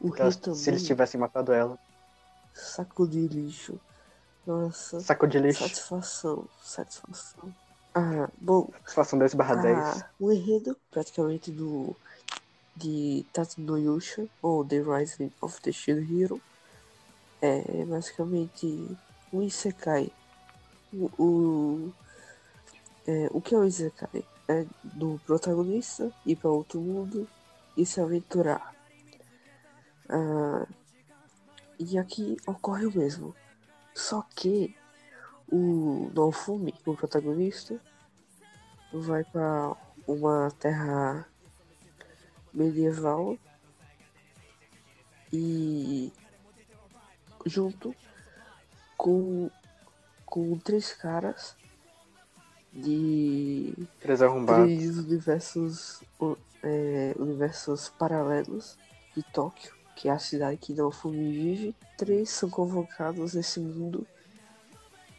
o rei Elas- também, Se eles tivessem matado ela. saco de lixo. Nossa. Saco de lixo. Satisfação. Satisfação. Ah, bom, Satisfação 10 barra 10. ah, o enredo praticamente do de Tatsuno Yusha, ou The Rising of the Shield Hero, é basicamente um Isekai. O, o, é, o que é o Isekai? É do protagonista ir para outro mundo e se aventurar. Ah, e aqui ocorre o mesmo. Só que o Nofumi, o protagonista, vai para uma terra medieval e junto com com três caras de Três arrombados. três universos é, universos paralelos de Tóquio, que é a cidade que Naofumi vive. Três são convocados nesse mundo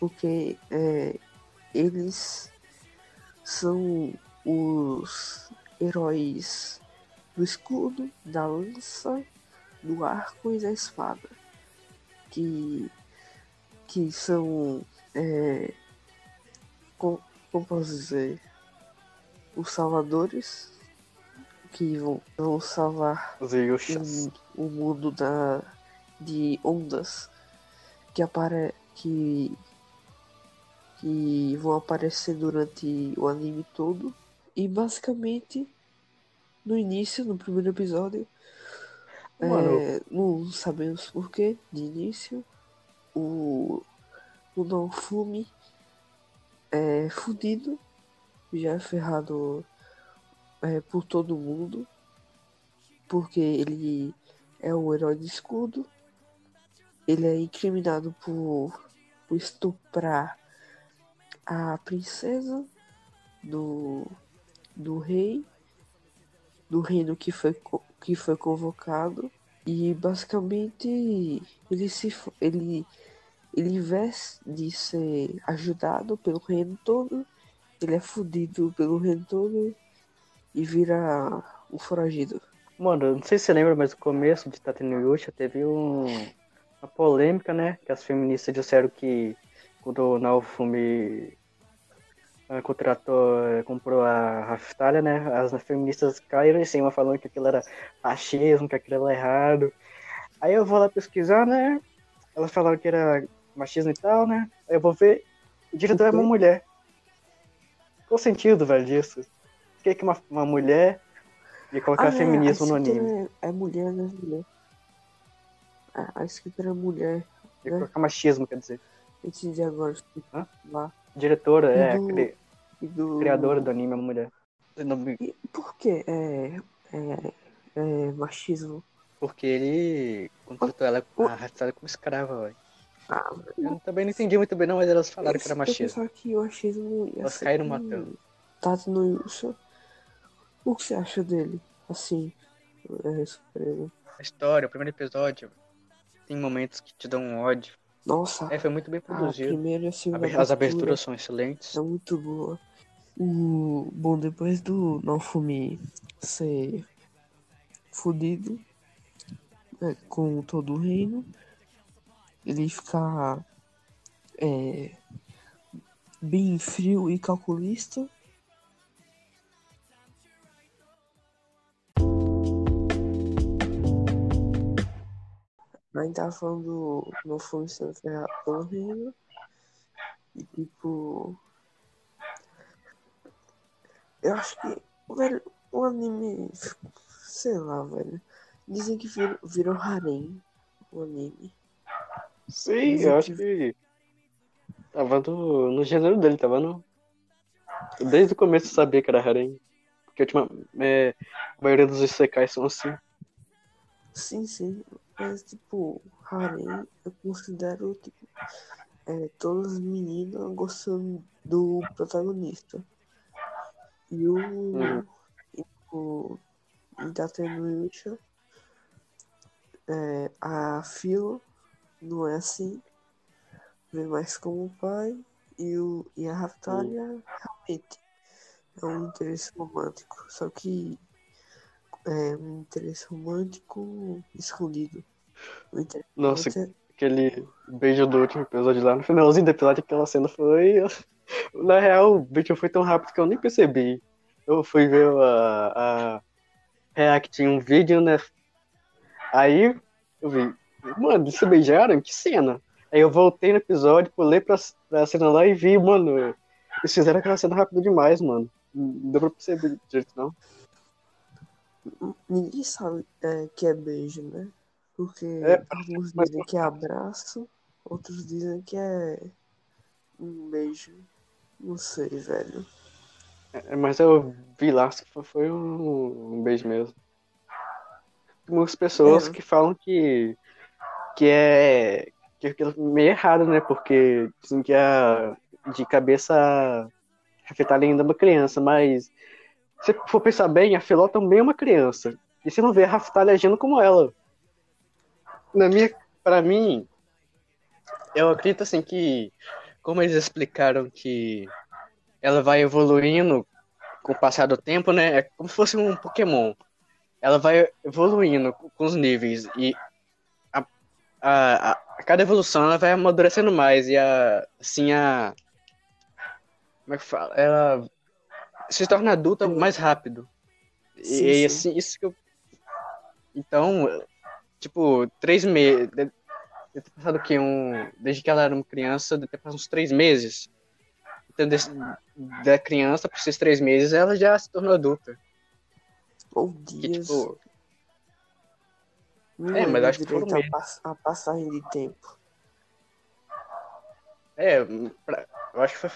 porque é, eles são os heróis do escudo, da lança, do arco e da espada. Que, que são. É, com, como posso dizer? Os salvadores que vão, vão salvar o, o mundo da, de ondas que apare que que vão aparecer durante o anime todo e basicamente no início no primeiro episódio Mano. é, não sabemos porquê de início o o Nofumi é fudido já é ferrado é, por todo mundo porque ele é o herói de escudo. Ele é incriminado por, por estuprar a princesa do, do rei, do reino que foi, que foi convocado. E basicamente ele se ele, ele vez de ser ajudado pelo reino todo, ele é fudido pelo reino todo e vira um foragido. Mano, não sei se você lembra, mas no começo de Tateno Yusha teve um, uma polêmica, né? Que as feministas disseram que quando o Naofumi ah, contratou, eh, comprou a Raftalha, né? As feministas caíram em cima falando que aquilo era machismo, que aquilo era errado. Aí eu vou lá pesquisar, né? Elas falaram que era machismo e tal, né? Aí eu vou ver, o diretor é uma mulher. Qual o sentido, velho, disso? Por que, que uma, uma mulher ia colocar Ah, feminismo a no anime? É, é mulher, né? Mulher. A, a escritora é mulher. Ia colocar machismo, quer dizer. Entendi agora. Hã? Lá. Diretora, E é, do- cri- do... criadora do anime é uma mulher. Não- E por que é, é, é machismo? Porque ele contratou ela arrastada como escrava, velho. Ah, Eu também não entendi muito bem, não, mas elas falaram que era machismo. pensava que o machismo ia Elas caíram matando. Tato no Yusha. O que você acha dele? Assim, é, Supremo. A história, o primeiro episódio, tem momentos que te dão um ódio. Nossa, É, foi muito bem a produzido. e a segunda As aberturas são excelentes. É muito boa. O... Bom, depois do Nofumi ser fudido né, com todo o reino, ele ficar é, bem frio e calculista. Ainda tava falando do Nofumi sendo ferrado pelo reino. E tipo. Eu acho que, velho, o anime. Sei lá, velho. Dizem que virou, virou harem o anime. Sim, eu acho que tava no, no gênero dele, tava no. Desde o começo eu sabia que era harem. Porque ultima, é, a maioria dos isekais são assim. Sim, sim. Mas, tipo, harem eu considero, tipo, é, todas as meninas gostando do protagonista. E o. Uhum. E o. Em Tateno Yusha, é, a Philo não é assim. Vê mais como pai. E, o, e a Raftalia realmente é um interesse romântico. Só que é um interesse romântico escondido. O interesse Nossa, romântico aquele beijo do último episódio lá no finalzinho do episódio, aquela cena foi. Na real, o beijo foi tão rápido que eu nem percebi. Eu fui ver a, a React em um vídeo, né? Aí eu vi, mano, se beijaram? Que cena? Aí eu voltei no episódio, pulei pra, pra cena lá e vi, mano, eles fizeram aquela cena rápido demais, mano. Não deu pra perceber direito, não. Ninguém sabe é, que é beijo, né? Porque É, alguns mas- dizem que é abraço, outros dizem que é um beijo. Não sei, velho. É, Mas eu vi lá que foi- um, um beijo mesmo. Tem muitas pessoas É. que falam que, que é que é meio errado, né? Porque dizem que é de cabeça afetada ainda uma criança, mas se for pensar bem, a Filó também é uma criança. E você não vê a Raftalha agindo como ela. Na minha, para mim, eu acredito assim que, como eles explicaram que ela vai evoluindo com o passar do tempo, né? É como se fosse um Pokémon. Ela vai evoluindo com os níveis e a, a, a, a cada evolução ela vai amadurecendo mais e a, assim a como é que fala? Ela se torna adulta mais rápido. E, Sim, e sim. assim, isso que eu então, tipo, três meses deve ter passado o quê? Um, desde que ela era uma criança, deve ter passado uns três meses. Então, desse- da criança para esses três meses, ela já se tornou adulta. Ou Que, dias. tipo, não é, mas acho que foram a, pass- a passagem de tempo. é, pra- eu acho que foi,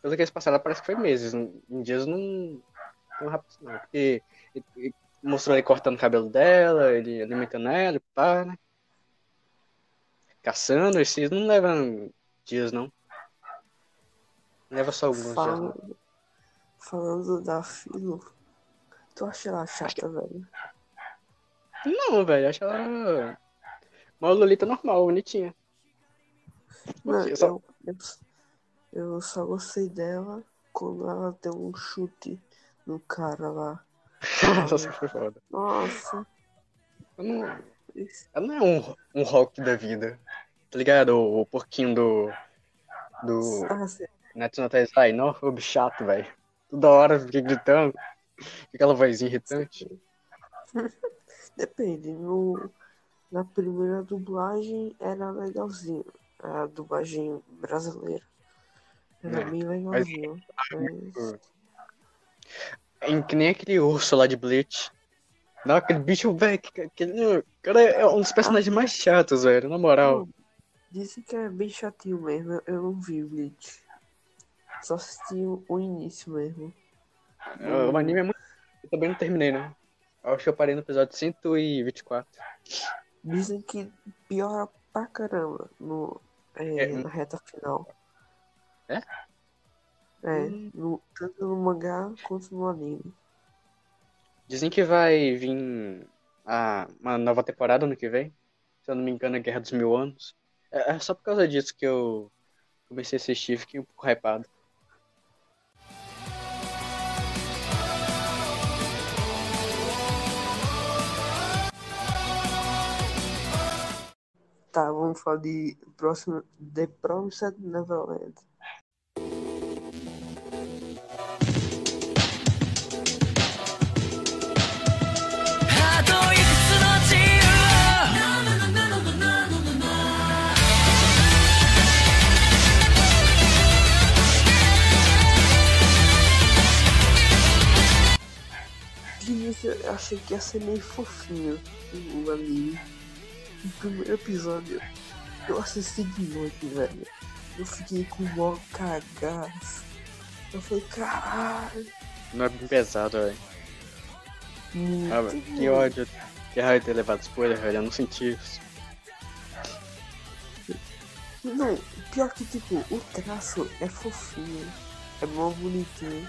pelo que eles passaram, parece que foi meses. Em dias não tão rápido, não. Porque ele- ele mostrou ele cortando o cabelo dela, ele alimentando ela, pá, né? Caçando, esses não levam dias, não. Leva só alguns dias, não. Falando, da Filo, tu acha ela chata, velho? Não, velho, acho ela uma Lolita normal, bonitinha. Não, Eu só- eu, eu, eu só gostei dela quando ela deu um chute no cara lá. Nossa, foi foda. Nossa, Ela não, ela não é um, um rock da vida. Tá ligado? O, o porquinho do. Do. ah, National Taizai, não, o bicho chato, velho. Toda hora fica gritando. Aquela vozinha irritante. depende. No, na primeira dublagem era legalzinho. A dublagem brasileira. Era É, bem legalzinho. Mas, É que nem aquele urso lá de Bleach. Não, aquele bicho, velho. que- Aquele cara é um dos personagens mais chatos, velho, na moral. dizem que é bem chatinho mesmo. eu- não vi o Bleach. Só assisti o, início mesmo. O anime é muito. Eu também não terminei, não. Eu Acho que eu parei no episódio 124. Dizem que piora pra caramba no, é, É, na reta final. É? É, Hum. no, tanto no mangá quanto no anime. Dizem que vai vir a, uma nova temporada ano que vem. Se eu não me engano, é Guerra dos Mil Anos. É, é só por causa disso que eu comecei a assistir e fiquei um pouco hypado. Tá, vamos falar de próximo The Promised Neverland. De eu achei que ia ser meio fofinho o anime no primeiro episódio eu assisti de noite, velho. Eu fiquei com mó cagaço. Eu falei, caralho. Não é bem pesado, velho. Ah, velho, que bom." ódio. Que de ter levado spoiler, velho. Eu não senti isso. Não, pior que tipo, o traço é fofinho. É mó bonitinho.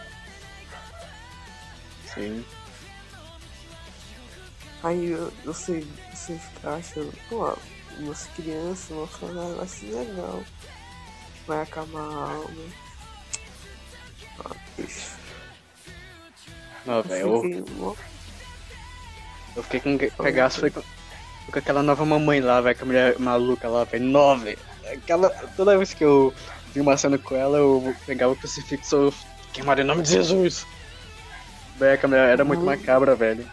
Sim. Aí sei, você fica achando, pô, umas crianças vão falar, vai ser legal. Vai acabar a alma. Ah, bicho. Não, velho. Eu, eu fiquei com cagaço. Foi, com- com aquela nova mamãe lá, velho, com a mulher maluca lá, velho, nove. Aquela, toda vez que eu vi uma cena com ela, eu pegava o crucifixo queimado em nome de Jesus. Velho, a mulher era muito Uhum. macabra, velho.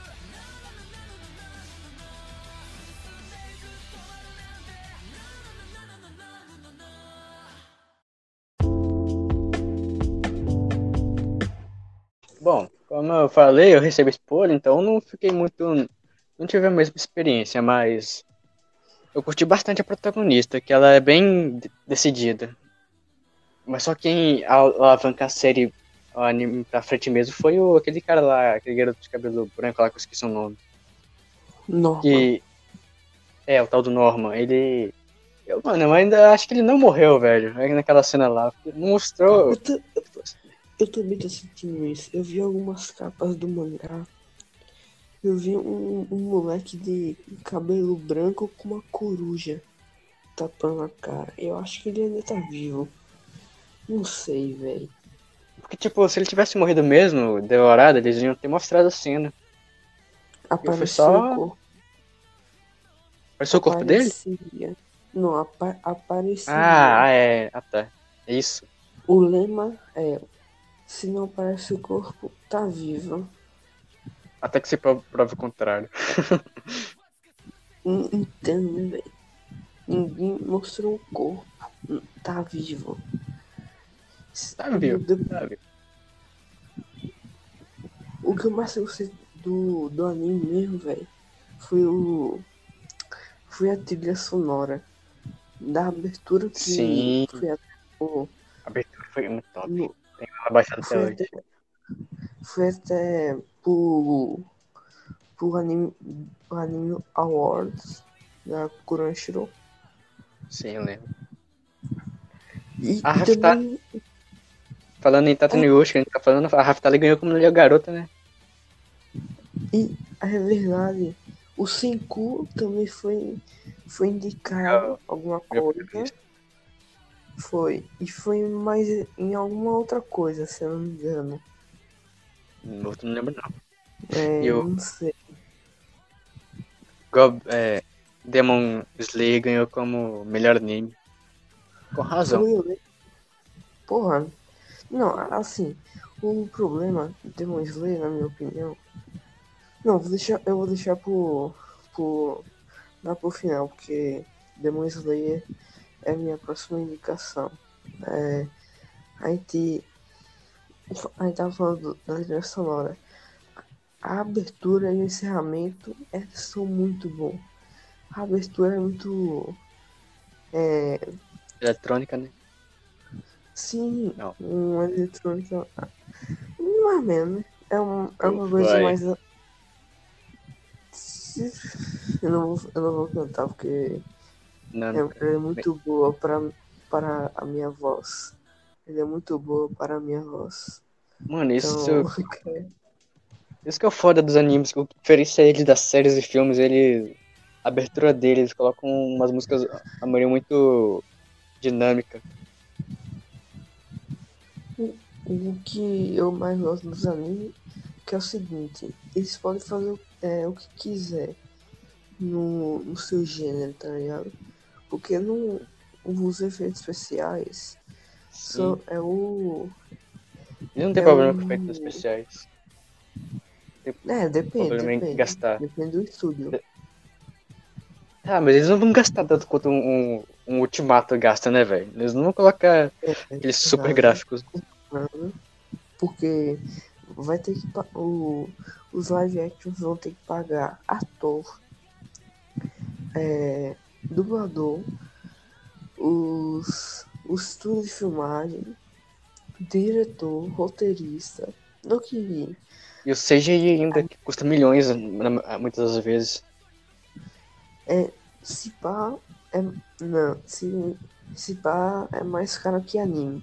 Como eu falei, eu recebi spoiler, então não fiquei muito. Não tive a mesma experiência, mas. Eu curti bastante a protagonista, que ela é bem de- decidida. Mas só quem al- alavanca a série, o anime pra frente mesmo, foi o, aquele cara lá, aquele garoto de cabelo branco lá, que eu esqueci o nome. Norma. Que. É, o tal do Norman. Ele. Eu, mano, eu ainda acho que ele não morreu, velho. Aí Naquela cena lá. Mostrou. Eu, ta- eu também tô sentindo isso. Eu vi algumas capas do mangá. Eu vi um, um moleque de cabelo branco com uma coruja tapando a cara. Eu acho que ele ainda tá vivo. Não sei, velho. Porque, tipo, se ele tivesse morrido mesmo, devorado, eles iam ter mostrado a cena. Apareceu só- o corpo. Apareceu o corpo dele? Não, apa aparecia. Ah, é. Ah, tá. É isso. O lema é: se não aparece o corpo, tá vivo. Até que se prove, o contrário. Não entendo, velho? Ninguém mostrou o corpo. Hum, Tá vivo. Tá vivo. O, Sabe? o que eu mais gostei do, do anime mesmo, velho, foi o. Foi a trilha sonora. Da abertura que Sim. foi até o- A abertura foi muito top. no- Ela baixada até foi hoje. até, foi até pro, pro anime, anime Awards da Crunchyroll. Sim, eu lembro. E, A Rafta- também Falando em Tata Yushi, que a gente tá falando, a Raftali ganhou como melhor garota, né? E é verdade, o Senku também foi, foi indicado alguma Meu coisa. favorito. Foi. E foi mais em alguma outra coisa, se eu não me engano. No outro não lembro, não. É, eu- não sei. Gob, é, Demon Slayer ganhou como melhor anime. Com razão. Porra. Não, assim, o problema de Demon Slayer, na minha opinião. Não, vou deixar, eu vou deixar pro. pro. lá pro final, porque Demon Slayer é a minha próxima indicação. É, a gente. A gente tava falando do- da trilha sonora. A abertura e o encerramento é, são muito bons. A abertura é muito. É, Eletrônica, né? Sim, Não. uma eletrônica. Não é mesmo, né? É, um, é uma coisa Vai. mais. Eu não, vou, eu não vou cantar porque Não, é, não. ela é muito boa para, para a minha voz. Ele é muito boa para a minha voz. Mano, isso, Então, isso que é o foda dos animes, que o que diferencia eles das séries e filmes, ele. A abertura deles, eles colocam umas músicas, a maioria muito dinâmica. o que eu mais gosto dos animes que é o seguinte, eles podem fazer é, o que quiser no, no seu gênero, tá ligado? Porque não, os efeitos especiais são, é o. E não tem É problema com efeitos especiais. É, depende. Depende, gastar. depende do estúdio. Ah, mas eles não vão gastar tanto quanto um, um, um Ultimato gasta, né, velho? Eles não vão colocar É, aqueles super exato. gráficos. Porque vai ter que o, os live actions vão ter que pagar ator, é, dublador, os, os estúdios de filmagem, diretor, roteirista, do que E o CGI ainda, que custa milhões na- muitas das vezes. se pá é não se, se pá é mais caro que anime.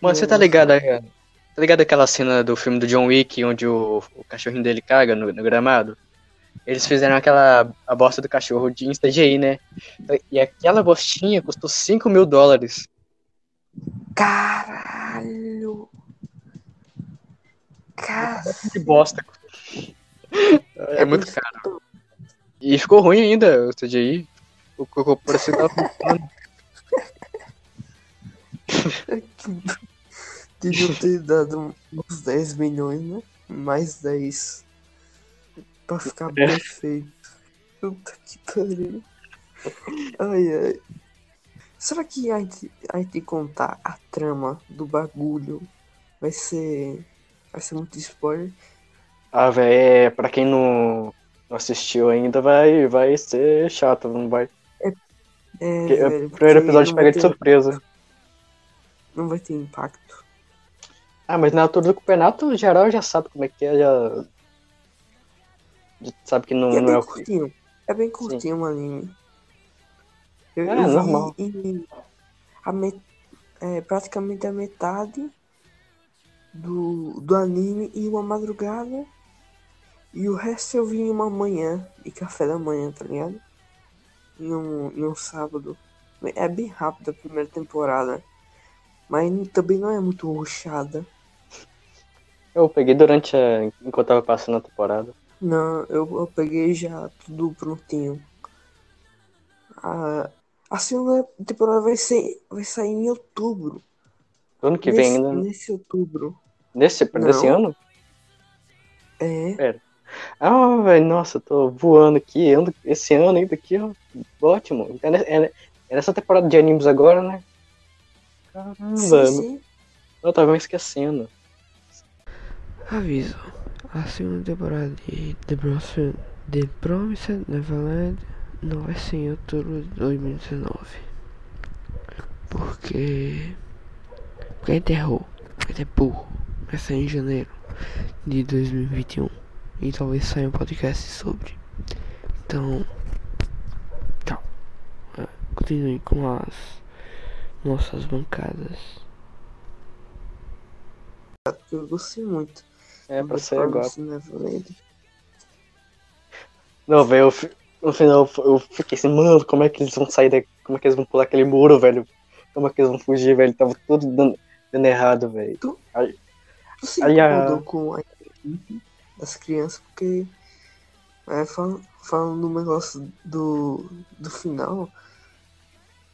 Mano, você tá ligado, a- tá ligado aquela cena do filme do John Wick, onde o, o cachorrinho dele caga no, no gramado? Eles fizeram aquela a bosta do cachorro de CGI, né? E aquela bostinha custou 5 mil dólares. Caralho! Cara, Que bosta. É muito caro. E ficou ruim ainda o CGI. O Cocô parecia que tava funcionando. Deviam ter dado uns 10 milhões, né? Mais 10. Pra ficar É. perfeito. Puta que pariu. Ai, ai. Será que a gente, a gente contar a trama do bagulho vai ser. Vai ser muito spoiler? Ah, velho, é, pra quem não, não assistiu ainda, vai, vai ser chato, não vai. É, Porque velho, o primeiro episódio pega de surpresa. Não vai ter impacto. Ah, mas na altura do campeonato geral já sabe como é que é, já. Sabe que não, E é não bem é o. curtinho. É bem curtinho o anime. Eu, É, eu normal. e a met- é, praticamente a metade do, do anime em uma madrugada. E o resto eu vi em uma manhã, de café da manhã, tá ligado? Em um, em um sábado. É bem rápido a primeira temporada. Mas também não é muito rushada. Eu peguei durante a. enquanto tava passando a temporada. Não, eu, eu peguei já tudo prontinho. A, a segunda temporada vai ser, vai sair em outubro. Ano que nesse, vem ainda. Nesse outubro. Nesse, desse ano? É. Ah, velho, nossa, eu tô voando aqui. Ando, esse ano ainda aqui, ó. Ótimo. Então, É, é, é nessa temporada de animes agora, né? Caramba, Sim, sim. eu tava me esquecendo. Aviso. A segunda temporada de The Promised, The Promised Neverland não vai ser em outubro de 2019. Porque. Porque a gente errou. A gente é burro. Vai sair em janeiro de 2021. E talvez saia um podcast sobre. Então. Tchau. É, Continue com as nossas bancadas. Eu gostei muito. É, pra sair agora. Promised Neverland. Não, velho, no final eu fiquei assim, mano, como é que eles vão sair daqui? Como é que eles vão pular aquele muro, velho? Como é que eles vão fugir, velho? Tava tudo dando, dando errado, velho. Tu se Aí a- incomodou com a equipe das crianças, porque é, fal- falando no negócio do, do final,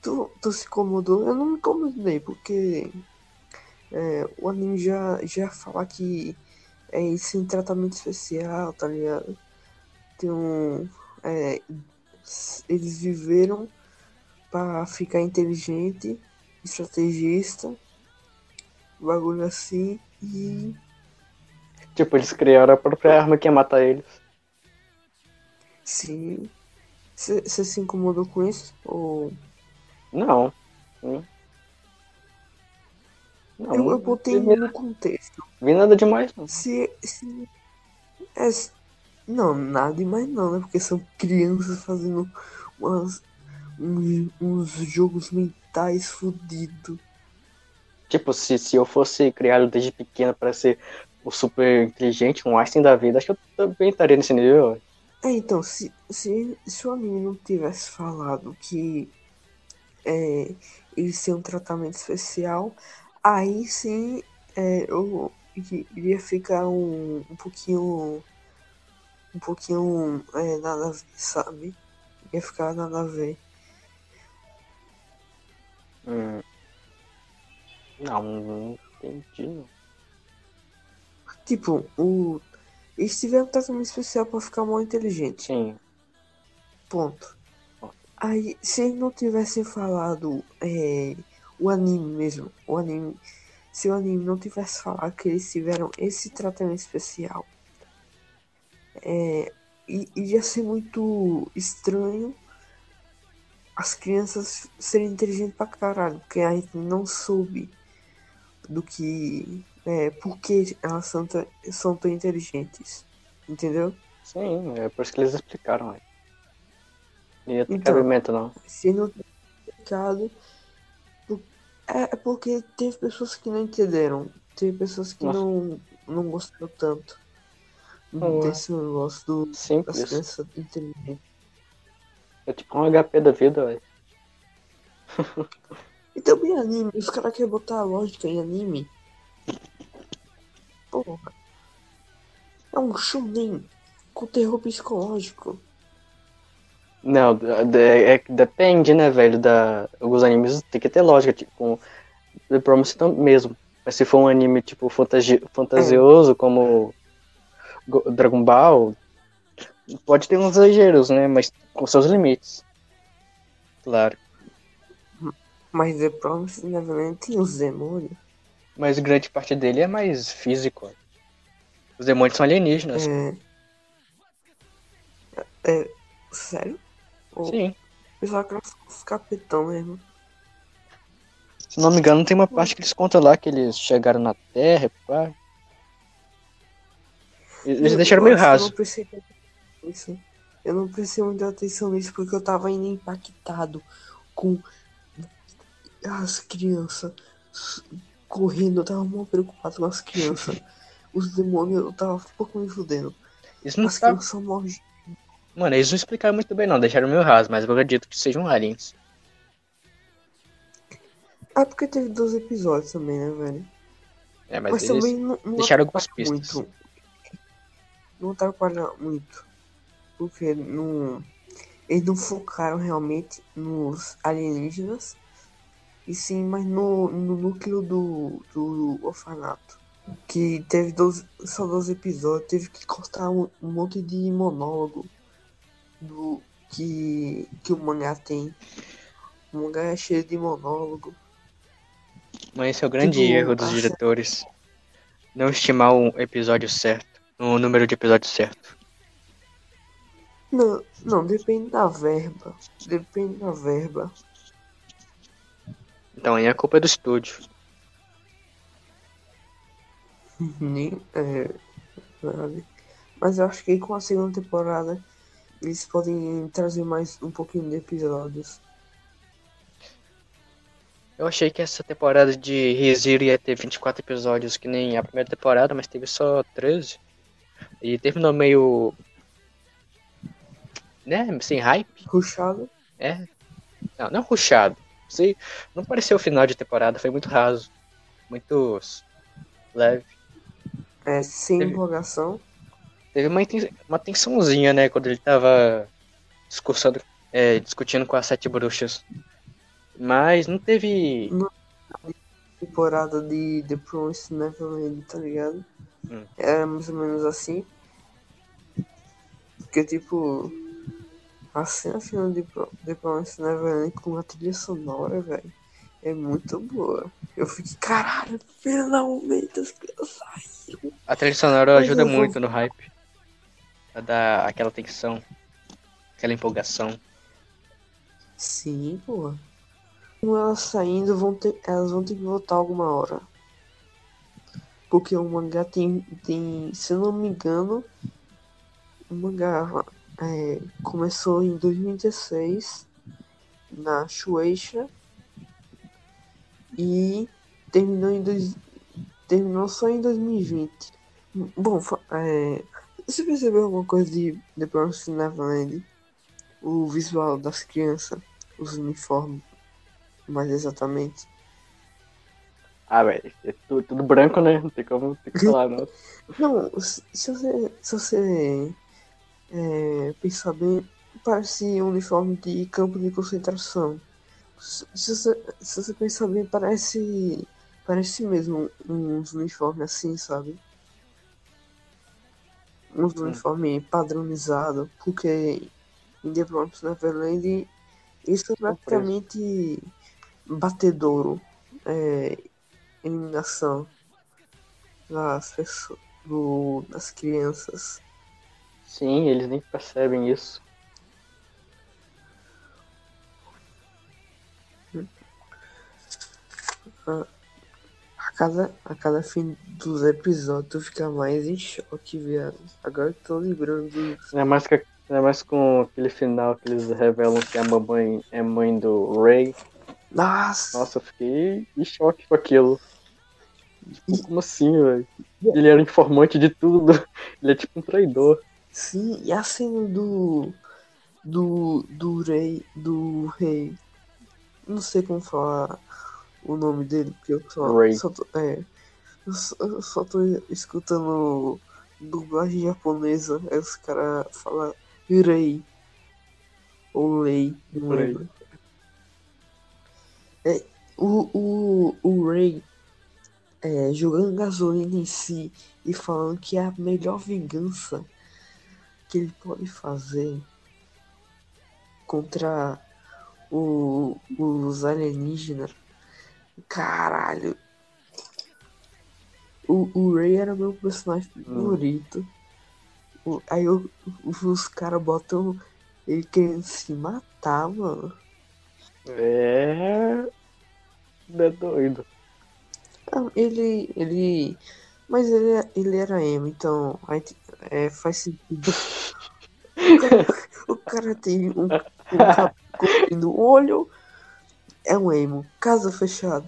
tu, tu se incomodou? Eu não me incomodei, porque é, o anime já, já fala que é isso em tratamento especial, tá ligado? Tem um. é, eles viveram pra ficar inteligente, estrategista, bagulho assim, e Tipo, eles criaram a própria arma que ia matar eles. sim. Você se incomodou com isso? Ou. Não. Hum. Não, eu, eu botei vi, no contexto. vi nada demais, não. Se. se é, não, nada demais não, né? Porque são crianças fazendo umas, uns, uns jogos mentais fodidos. Tipo, se, se eu fosse criado desde pequeno pra ser o super inteligente, um Einstein da vida, acho que eu também estaria nesse nível. É, então, se, se, se o anime não tivesse falado que é, eles têm um tratamento especial, aí sim é, eu iria ficar um, um pouquinho. Um pouquinho é, nada a ver, sabe? Ia ficar nada a ver. Hum. Não, não entendi, não. Tipo, o. Eles tiveram um tratamento especial pra ficar mal inteligente. Sim. Ponto. Aí, se eles não tivessem falado é, o anime mesmo, o anime, se o anime não tivesse falado que eles tiveram esse tratamento especial, é, i- iria ser muito estranho as crianças serem inteligentes pra caralho, porque a gente não soube do que, é, por que elas são, tão- são tão inteligentes, entendeu? Sim, é por isso que eles explicaram, velho. Não ia ter Então. cabimento, não. se não tem explicado, é, é porque teve pessoas que não entenderam, teve pessoas que Nossa. não, não gostaram tanto Ué. desse negócio do, das Simples. crianças inteligentes. É tipo um HP da vida, velho. E também anime, os caras querem botar a lógica em anime. Porra. É um shonen com terror psicológico. Não, é, é- depende, né, velho? Da, alguns animes tem que ter lógica, tipo, com The Promise mesmo. Mas se for um anime, tipo, fantasi- fantasioso, como Go- Dragon Ball, pode ter uns exageros, né? Mas com seus limites. Claro. Mas The Promised Neverland tem os demônios. Mas grande parte dele é mais físico. Os demônios são alienígenas. É. É. Sério? Sim. pensava que era os capitão mesmo. Se não me engano, tem uma parte que eles contam lá que eles chegaram na Terra, pá. Eles Eu- deixaram meio que Eu raso. não prestei atenção nisso. Eu não prestei muita atenção nisso porque eu tava ainda impactado com as crianças correndo. Eu tava muito preocupado com as crianças. Os demônios, eu tava um pouco me fudendo. Isso não As tá... crianças morrem. Mano, eles não explicaram muito bem, não. Deixaram meio raso, mas eu acredito que sejam aliens. Ah, porque teve dois episódios também, né, velho? É, mas, Mas, também não, não deixaram algumas pistas. Muito. Não atrapalha muito. Porque não, eles não focaram realmente nos alienígenas. E sim, mas no, no núcleo do, do orfanato. Que teve 12, só 12 episódios, teve que cortar um, um monte de monólogo do que, que o mangá tem. O mangá é cheio de monólogo. Mas esse é o grande Tipo, erro dos a- diretores. Não estimar um episódio certo. Um número de episódios certo. Não, não, depende da verba. Depende da verba. Então aí a culpa é do estúdio. Nem, é, verdade. Mas eu acho que com a segunda temporada eles podem trazer mais um pouquinho de episódios. Eu achei que essa temporada de ReZero ia ter 24 episódios, que nem a primeira temporada, mas teve só 13. E terminou meio. né? Sem hype. Ruxado. É. Não, não rushado. Sei, não pareceu o final de temporada, foi muito raso. Muito leve. É, sem Teve- empolgação. Teve uma, uma tensãozinha, né, quando ele tava discursando, é, discutindo com as sete bruxas. Mas não teve. Temporada de The Promised Neverland, tá ligado? Hum. Era mais ou menos assim. Porque, tipo, a cena final de Pro- The Promised Neverland com a trilha sonora, velho, é muito boa. Eu fiquei, caralho, finalmente as crianças saíram. A trilha sonora ajuda muito no hype. A dar aquela tensão, aquela empolgação. Sim, pô. Com elas saindo, vão ter, elas vão ter que voltar alguma hora. Porque o mangá tem, tem se eu não me engano, o mangá é, começou em 2016 na Shueisha e terminou em dois, terminou só em 2020. Bom, é, você percebeu alguma coisa de The Promised Neverland? O visual das crianças, os uniformes, mais exatamente. Ah, velho, é tudo, tudo branco, né? Não tem como tem falar, não. Não, se você, se você é, pensar bem, parece um uniforme de campo de concentração. Se, se você, se você pensar bem, parece, parece mesmo uns uniformes assim, sabe? Uns uniformes padronizados, porque em The Promised Neverland isso é praticamente batedouro, é, eliminação das pessoas, do, das crianças. Sim, eles nem percebem isso. A cada, a cada fim dos episódios tu fica mais em choque, viado. Agora que tô lembrando disso. Ainda mais, que, ainda mais com aquele final que eles revelam que a mamãe é mãe do Ray. Nossa! Nossa, eu fiquei em choque com aquilo. Tipo, como assim, velho? Ele era informante de tudo. Ele é tipo um traidor. Sim, e a cena do. Do. Do rei. Do rei. Não sei como falar o nome dele, porque eu só. Ray. só tô, é. Eu só, só tô escutando dublagem japonesa. Aí os caras falam rei. Ou Lei, não aí. lembro. É, o, o, o Ray é, jogando gasolina em si e falando que é a melhor vingança que ele pode fazer contra o, os alienígenas. Caralho. O, o Ray era meu personagem favorito. O- aí eu- os caras botam ele querendo se matar, mano. É. É doido. Ele. ele. Mas ele, ele era emo, então a gente- é, faz sentido. O cara, o cara tem um, um cabelo cobrindo o olho. É um emo. Casa fechada.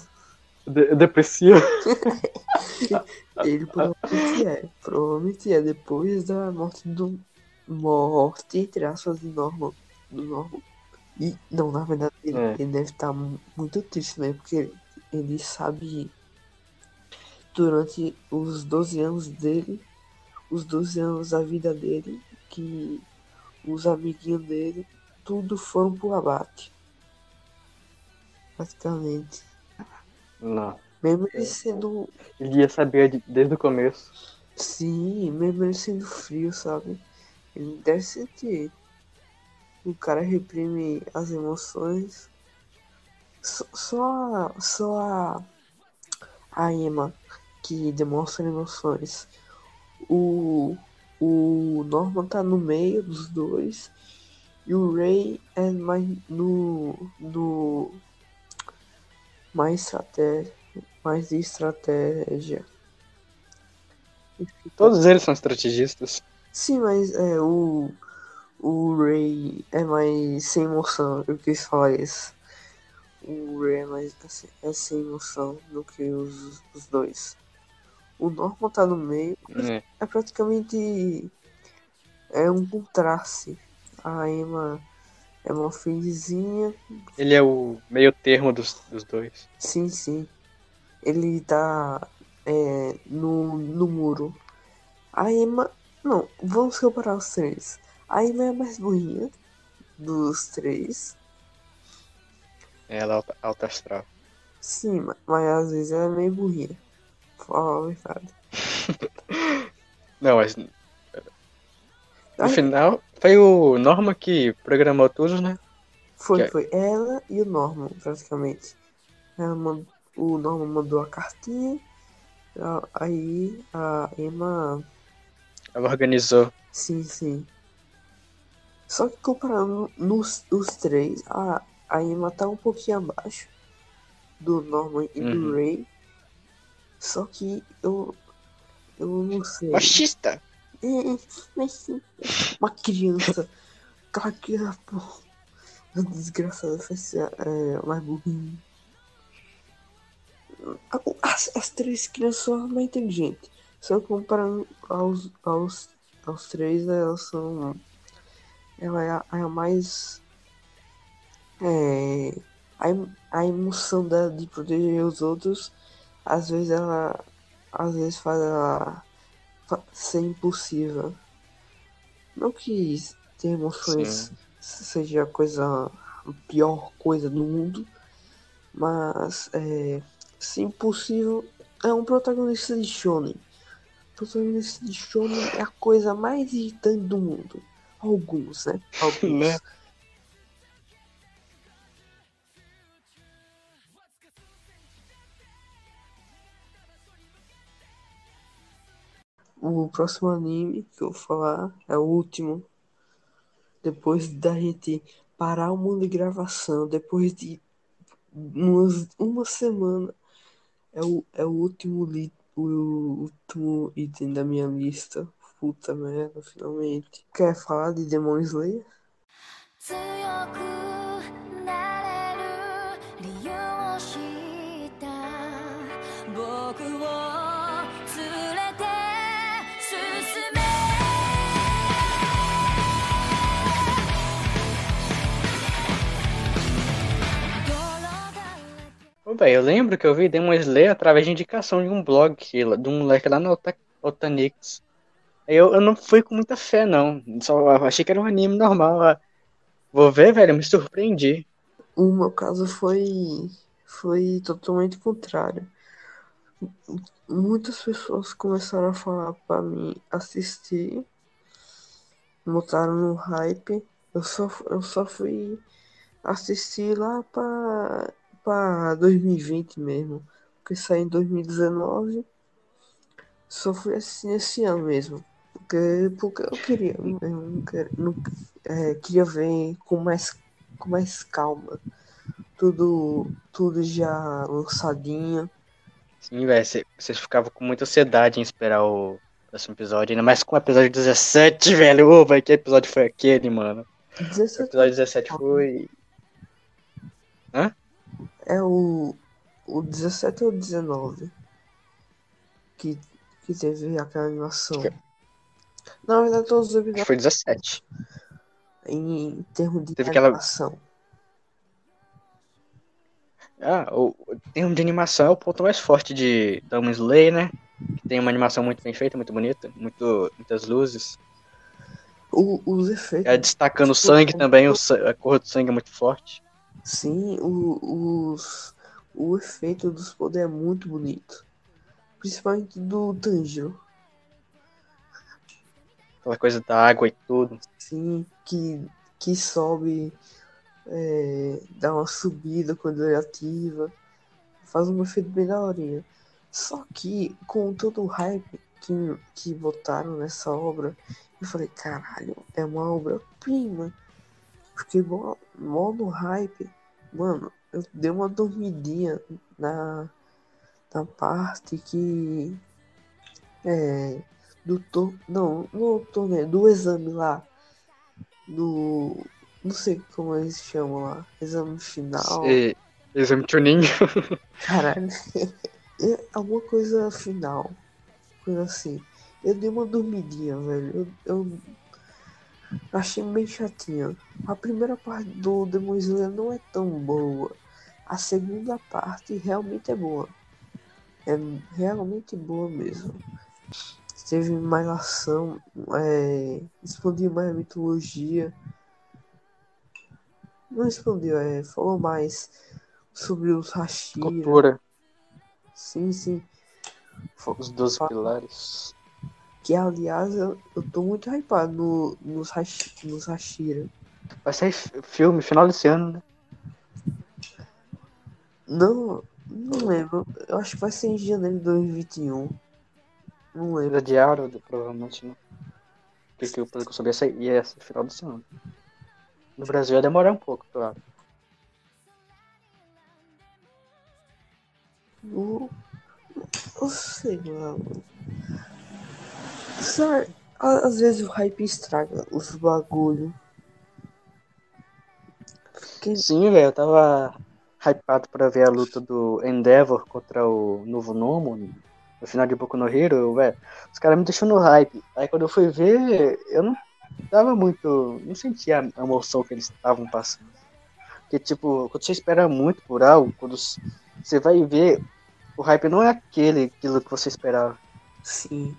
De depressivo. Ele provavelmente é. Provavelmente é. Depois da morte do. Morte, entre aspas, de Norman. Do Norman. E, não, na verdade, ele, É. ele deve estar muito triste mesmo, porque ele, ele sabe. Durante os 12 anos dele, os 12 anos da vida dele, que os amiguinhos dele, tudo foram pro abate. Praticamente. Não. Mesmo ele sendo Ele ia saber de- desde o começo. Sim, mesmo ele sendo frio, sabe? Ele deve sentir. O cara reprime as emoções. Só, só a, só a, a Emma que demonstra emoções. O, o Norman tá no meio dos dois. E o Ray é mais no. no mais estratégia. Mais de estratégia. Todos eles são estrategistas. Sim, mas é, o, o Ray é mais sem emoção, eu quis falar isso. O Ray é mais assim, é sem emoção do que os, os dois. O Norman tá no meio, É. é praticamente é um contraste. A Emma é uma felizinha, Ele é o meio termo dos, dos dois. sim, sim. Ele tá é, no, no muro. A Emma. Não, vamos comparar os três. A Emma é a mais burrinha dos três. Ela é alta, astral. Sim, ma- mas às vezes ela é meio burrinha. Fala a verdade. Não, mas no final foi o Norma que programou tudo, né? Foi, que- foi. Ela e o Norman, praticamente. Ela man- O Norman mandou a cartinha. Aí a Emma. Ela organizou. Sim, sim. Só que comparando nos os três, a, a Emma tá um pouquinho abaixo do Norman e do Uhum. Ray. Só que eu. Eu não sei. Machista! É, uma criança. Aquela criança, pô. A desgraçada ser é, mais burrinha. As, as três crianças são mais inteligentes. Só comparando aos, aos, aos três, elas são. Ela é a, é a mais. É, a, a emoção dela de proteger os outros, às vezes ela. Às vezes faz ela ser impulsiva. Não que ter emoções Sim. seja a coisa a pior coisa do mundo, mas é, ser impulsivo é um protagonista de shonen. Protagonista de shonen é a coisa mais irritante do mundo. Alguns, né? Alguns. O próximo anime que eu vou falar é o último. Depois da gente parar o mundo de gravação, depois de umas, uma semana, é o, é o último li, o último item da minha lista. Puta merda, finalmente. Quer falar de Demon Slayer? 強く Velho, eu lembro que eu vi Demon Slayer através de indicação de um blog de um moleque lá no Ota- Otanix. Eu, eu não fui com muita fé, não. Só achei que era um anime normal. Vou ver, velho, me surpreendi. O meu caso foi, foi totalmente contrário. Muitas pessoas começaram a falar pra mim assistir, botaram no hype. Eu só, eu só fui assistir lá pra, pra 2020 mesmo, porque saiu em 2019. Só fui assistir esse ano mesmo. Porque, porque eu queria, eu não é, queria ver com mais, com mais calma. Tudo, tudo já lançadinho. Sim, velho, cê- vocês ficavam com muita ansiedade em esperar o próximo episódio, ainda mais com o episódio 17, velho. Ô, velho, que episódio foi aquele, mano? O 17 episódio 17 foi. É o, o 17 ou 19 que, que teve aquela animação. Que- Na verdade, todos os episódios foi 17. em termos de Teve aquela- animação. Ah, o, o termo de animação é o ponto mais forte de Demon Slayer, né? Que tem uma animação muito bem feita, muito bonita, muito, muitas luzes. O, os efeitos. É, destacando o sangue também, o, a cor do sangue é muito forte. Sim, o, os, o efeito dos poderes é muito bonito. Principalmente do Tanjiro. Aquela coisa da água e tudo. Sim, que, que sobe, é, dá uma subida quando ele ativa. Faz um efeito bem. Só que com todo o hype que, que botaram nessa obra, eu falei, caralho, é uma obra-prima. Fiquei mó, mó no hype. Mano, eu dei uma dormidinha na, na parte que. É. Do to, não, no torneio, do exame lá. Do. Não sei como eles chamam lá. Exame final. Exame Chunin. Caralho. É alguma coisa final. Coisa assim. Eu dei uma dormidinha, velho. Eu, eu achei bem chatinha. A primeira parte do Demon Slayer não é tão boa. A segunda parte realmente é boa. É realmente boa mesmo. Teve mais ação, é, expandiu mais a mitologia. Não expandiu, é, falou mais sobre os Hashira. Cultura. Sim, sim. Os 12 pilares. Que aliás eu, eu tô muito hypado no, nos, Hash, nos Hashira. Vai sair fi- filme final desse ano, né? Não, não lembro. Eu acho que vai ser em janeiro de 2021. Não lembro. Adiaram, provavelmente, né? Porque eu, pelo que eu sabia, sair- ia ser final desse ano. No Brasil ia demorar um pouco, claro. Eu, eu sei lá. mano. Sabe, a- às vezes o hype estraga os bagulho. Porque, Sim, velho, eu tava hypado pra ver a luta do Endeavor contra o Novo Nomo no final de Boku no Hero, velho. Os caras me deixou no hype. Aí quando eu fui ver, eu não tava muito. Não sentia a emoção que eles estavam passando. Porque, tipo, quando você espera muito por algo, quando você vai ver, o hype não é aquele, aquilo que você esperava. sim.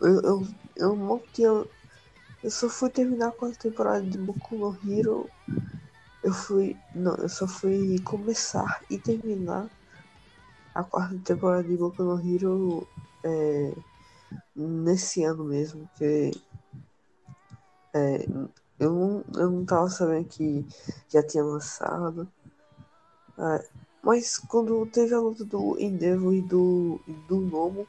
Eu, eu, eu não tinha. Eu só fui terminar a quarta temporada de Boku no Hero. Eu fui. Não, eu só fui começar e terminar a quarta temporada de Boku no Hero é, nesse ano mesmo, porque é, eu, não, eu não tava sabendo que já tinha lançado. É, mas quando teve a luta do Endeavor e do, e do Nomo,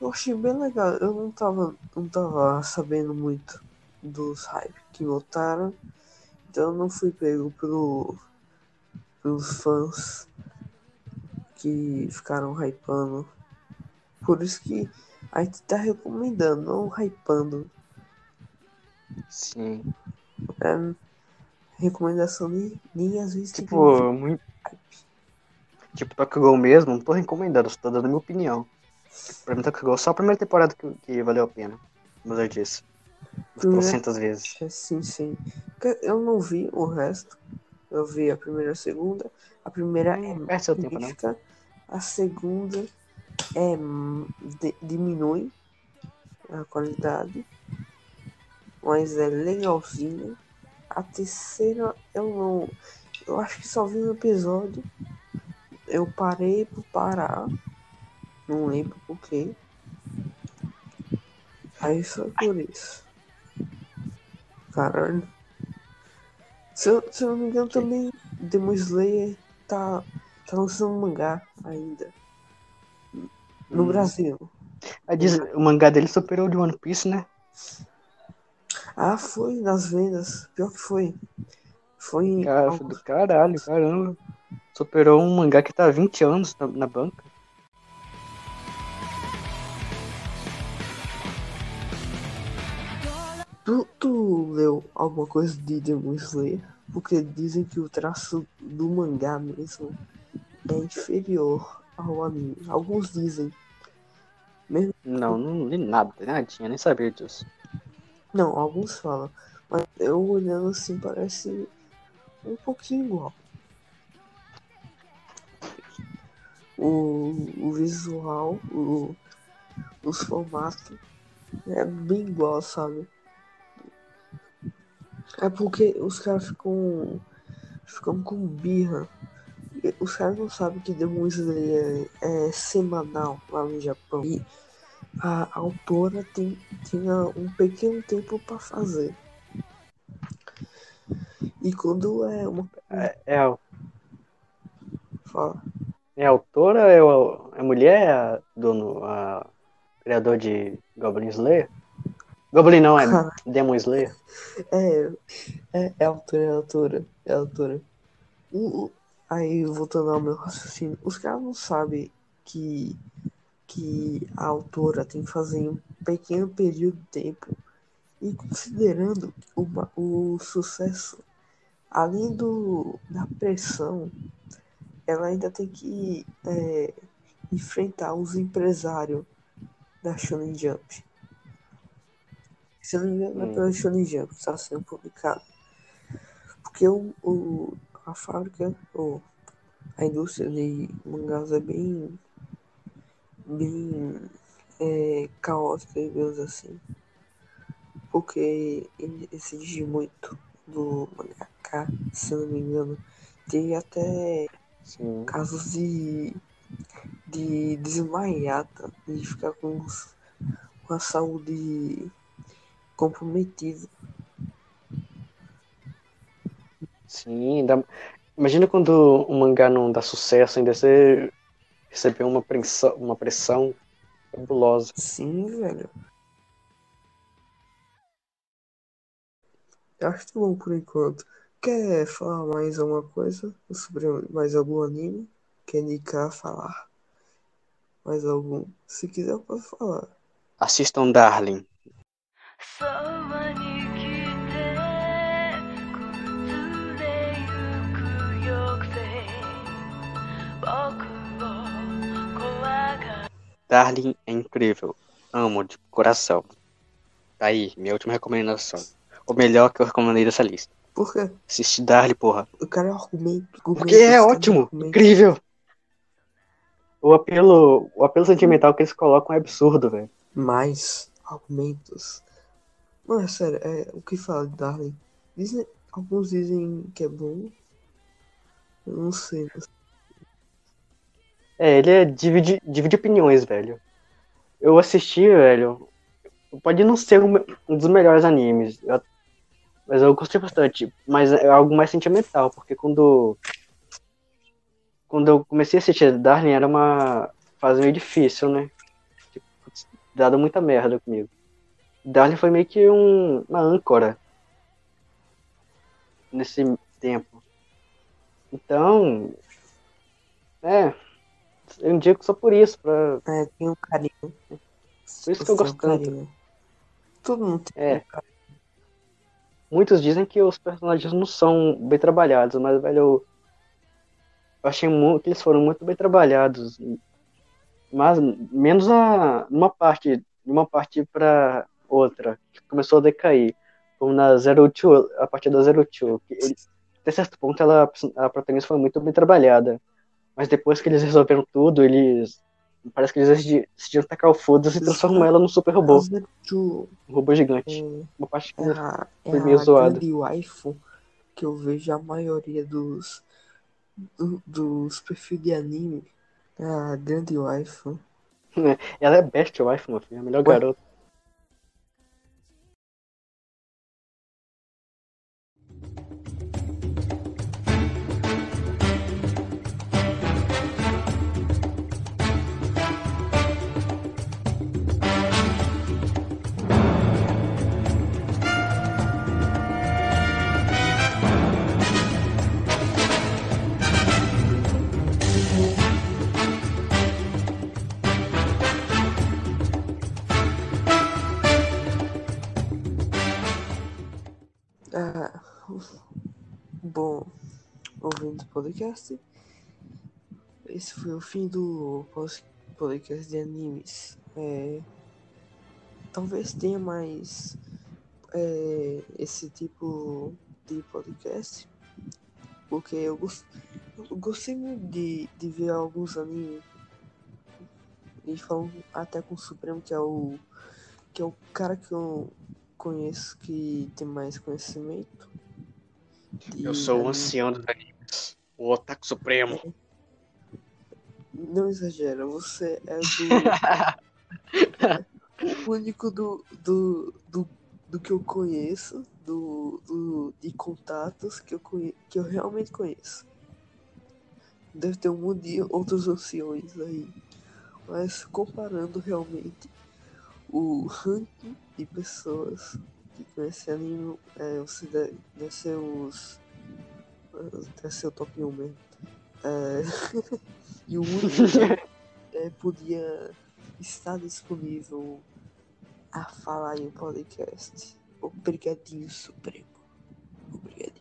eu achei bem legal. Eu não tava, não tava sabendo muito dos hype que botaram. Então eu não fui pego pelo, pelos fãs que ficaram hypando. Por isso que a gente tá recomendando, não hypando. Sim. É recomendação nem, nem às vezes Tipo, muito. Tipo, Tokyo mesmo, não tô recomendando, só tô dando a minha opinião. Pra mim, Tokyo só a primeira temporada que, que valeu a pena. Como eu disse. Primeira- Trocentas vezes. É, sim, sim. Porque Eu não vi o resto. Eu vi a primeira e a segunda. A primeira é perde seu tempo, magnífica. A segunda é hum, de- diminui a qualidade. Mas é legalzinha. a terceira eu não. Eu acho que só vi um episódio. Eu parei por parar. Não lembro por quê. Aí só por isso. Caralho. Se eu, se eu não me engano também, Demon Slayer tá, tá lançando mangá ainda. No Hum. Brasil. Diz- o mangá dele superou o de One Piece, né? Ah, foi nas vendas. Pior que foi. Foi em. Cara, foi do caralho, caramba. Superou um mangá que tá há 20 anos na, na banca. Tu, tu leu alguma coisa de Demon Slayer? Porque dizem que o traço do mangá mesmo é inferior ao anime. Alguns dizem. Não, não li nada, nadinha, nem sabia disso. Não, alguns falam. Mas eu olhando assim parece um pouquinho igual. O, o visual, o, os formatos é bem igual, sabe? É porque os caras ficam. ficam com birra. Os caras não sabem que Demon Slayer é, é semanal lá no Japão. E a autora tem, tinha um pequeno tempo para fazer. E quando é uma. É, é, a- Fala. é a autora, é é a mulher, é a dono, a criador de Goblin Slayer? Goblin não, é Cara. Demon Slayer. É, é, é a autora, é a autora, é a autora. O- o- aí, voltando ao meu raciocínio, os caras não sabem que, que a autora tem que fazer um pequeno período de tempo. E considerando o, ma- o sucesso, além do, da pressão, ela ainda tem que é, enfrentar os empresários da Shonen Jump. Se eu não me engano, é pela Shonen Jump que está sendo publicado. Porque o, o, a fábrica, ou a indústria de mangás é bem, bem é, caótica, digamos assim. Porque ele exige muito do mangaka, se eu não me engano. Tem até Sim. casos de, de desmaiada, de ficar com, os- com a saúde comprometida. Sim, dá- imagina quando um mangá não dá sucesso, ainda você receber uma pressão, uma pressão fabulosa. Sim, velho. Acho que tá bom por enquanto. Quer falar mais alguma coisa sobre mais algum anime? Quer indicar, falar? Mais algum? Se quiser, eu posso falar. Assistam Darling. Darling é incrível. Amo de coração. Tá aí, minha última recomendação. O melhor que eu recomendei dessa lista. Por quê? Assiste Darling, porra. O cara é um argumento. Porque é ótimo, incrível. O apelo, o apelo sentimental que eles colocam é absurdo, velho. Mais argumentos. Não, é sério, é, o que fala de Darling? Dizem, alguns dizem que é bom. Eu não sei. É, ele é divide, divide opiniões, velho. Eu assisti, velho. Pode não ser um, um dos melhores animes, eu- mas eu gostei bastante. Mas é algo mais sentimental, porque quando quando eu comecei a assistir Darling era uma fase meio difícil, né? Tipo, dado muita merda comigo. Darling foi meio que um, uma âncora nesse tempo. Então, é, eu indico só por isso, pra, É, tem um carinho. por isso que eu gosto tanto. Todo mundo tem É. carinho. Muitos dizem que os personagens não são bem trabalhados, mas, velho, eu, eu achei muito, que eles foram muito bem trabalhados. Mas menos a, numa parte, numa parte para outra, que começou a decair. Como na Zero Two, a partir da Zero Two. Que ele, até certo ponto ela, a protagonista foi muito bem trabalhada. Mas depois que eles resolveram tudo, eles Parece que eles decidi- decidiram tacar o foda-se e transformar ela num super robô. A Um robô gigante. é, Uma parte que é a, é Foi meio a zoado. grande waifu que eu vejo a maioria dos, do- dos perfis de anime. É a grande waifu. Ela é best wife, meu filho. É a melhor Ué? garota. Ah, bom, ouvindo o podcast, esse foi o fim do podcast de animes. É, talvez tenha mais é, esse tipo de podcast, porque eu, gos- eu gostei muito de, de ver alguns animes e falam até com o Supremo, que é o que é o cara que eu conheço que tem mais conhecimento. Eu sou o ancião dos animes. O Otaku Supremo. Não exagera, você é do. o único do, do, do, do que eu conheço, do, do, de contatos que eu, conhe, que eu realmente conheço. Deve ter um monte de outros anciões aí. Mas comparando realmente o ranking de pessoas que conhecem anime, é, você deve, deve ser os. Deve ser o top 1 mesmo. É, e o único é, podia estar disponível a falar em um podcast. Obrigadinho, Supremo. Obrigadinho.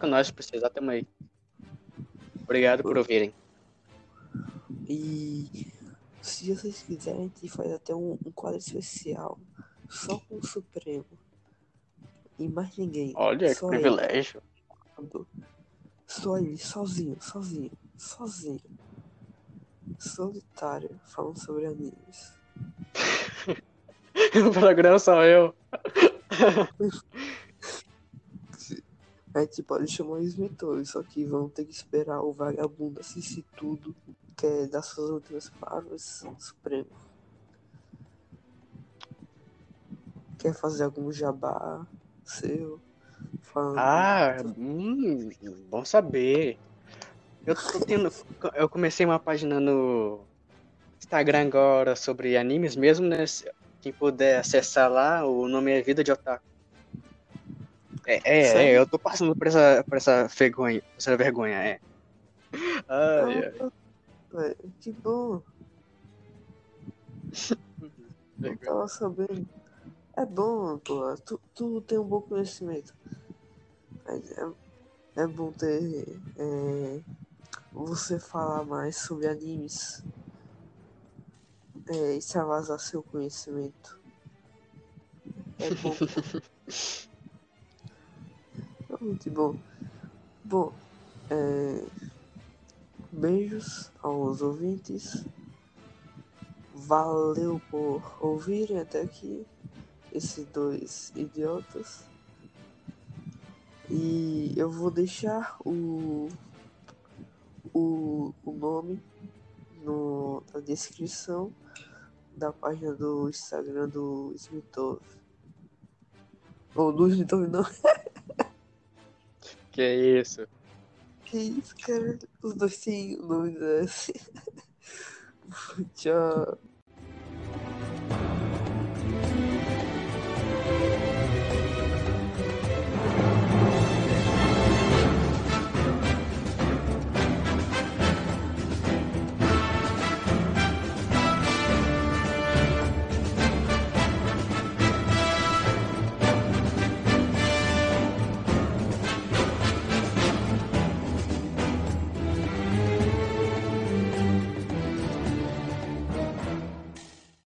Com nós, precisar, tamo aí. Obrigado por ouvirem. E se vocês quiserem, a gente faz até um, um quadro especial só com o Supremo. E mais ninguém. Olha, que só ele. privilégio. Só ele, sozinho, sozinho, sozinho. Solitário, falando sobre animes. o programa sou eu. A gente pode chamar o Smithori, só que vão ter que esperar o vagabundo assistir tudo, que é dar suas últimas palavras, Supremo. Quer fazer algum jabá seu? Falando Ah, hum, bom saber. Eu tô tendo. Eu comecei uma página no Instagram agora sobre animes mesmo, né? Quem puder acessar lá, o nome é Vida de Otaku. É, é, é, eu tô passando por essa, por essa vergonha, essa vergonha, é. Ai, ai. Que bom, não tava sabendo. É bom, pô, tu, tu tem um bom conhecimento. Mas é, é bom ter. é, você falar mais sobre animes. É, e extravasar seu conhecimento. É bom. É muito bom. Bom, é, beijos aos ouvintes. Valeu por ouvirem até aqui esses dois idiotas. E eu vou deixar o, o, o nome no, na descrição da página do Instagram do Smithov. Ou do Smithov não. Que isso? Que isso, cara? Os nomes assim. Tchau.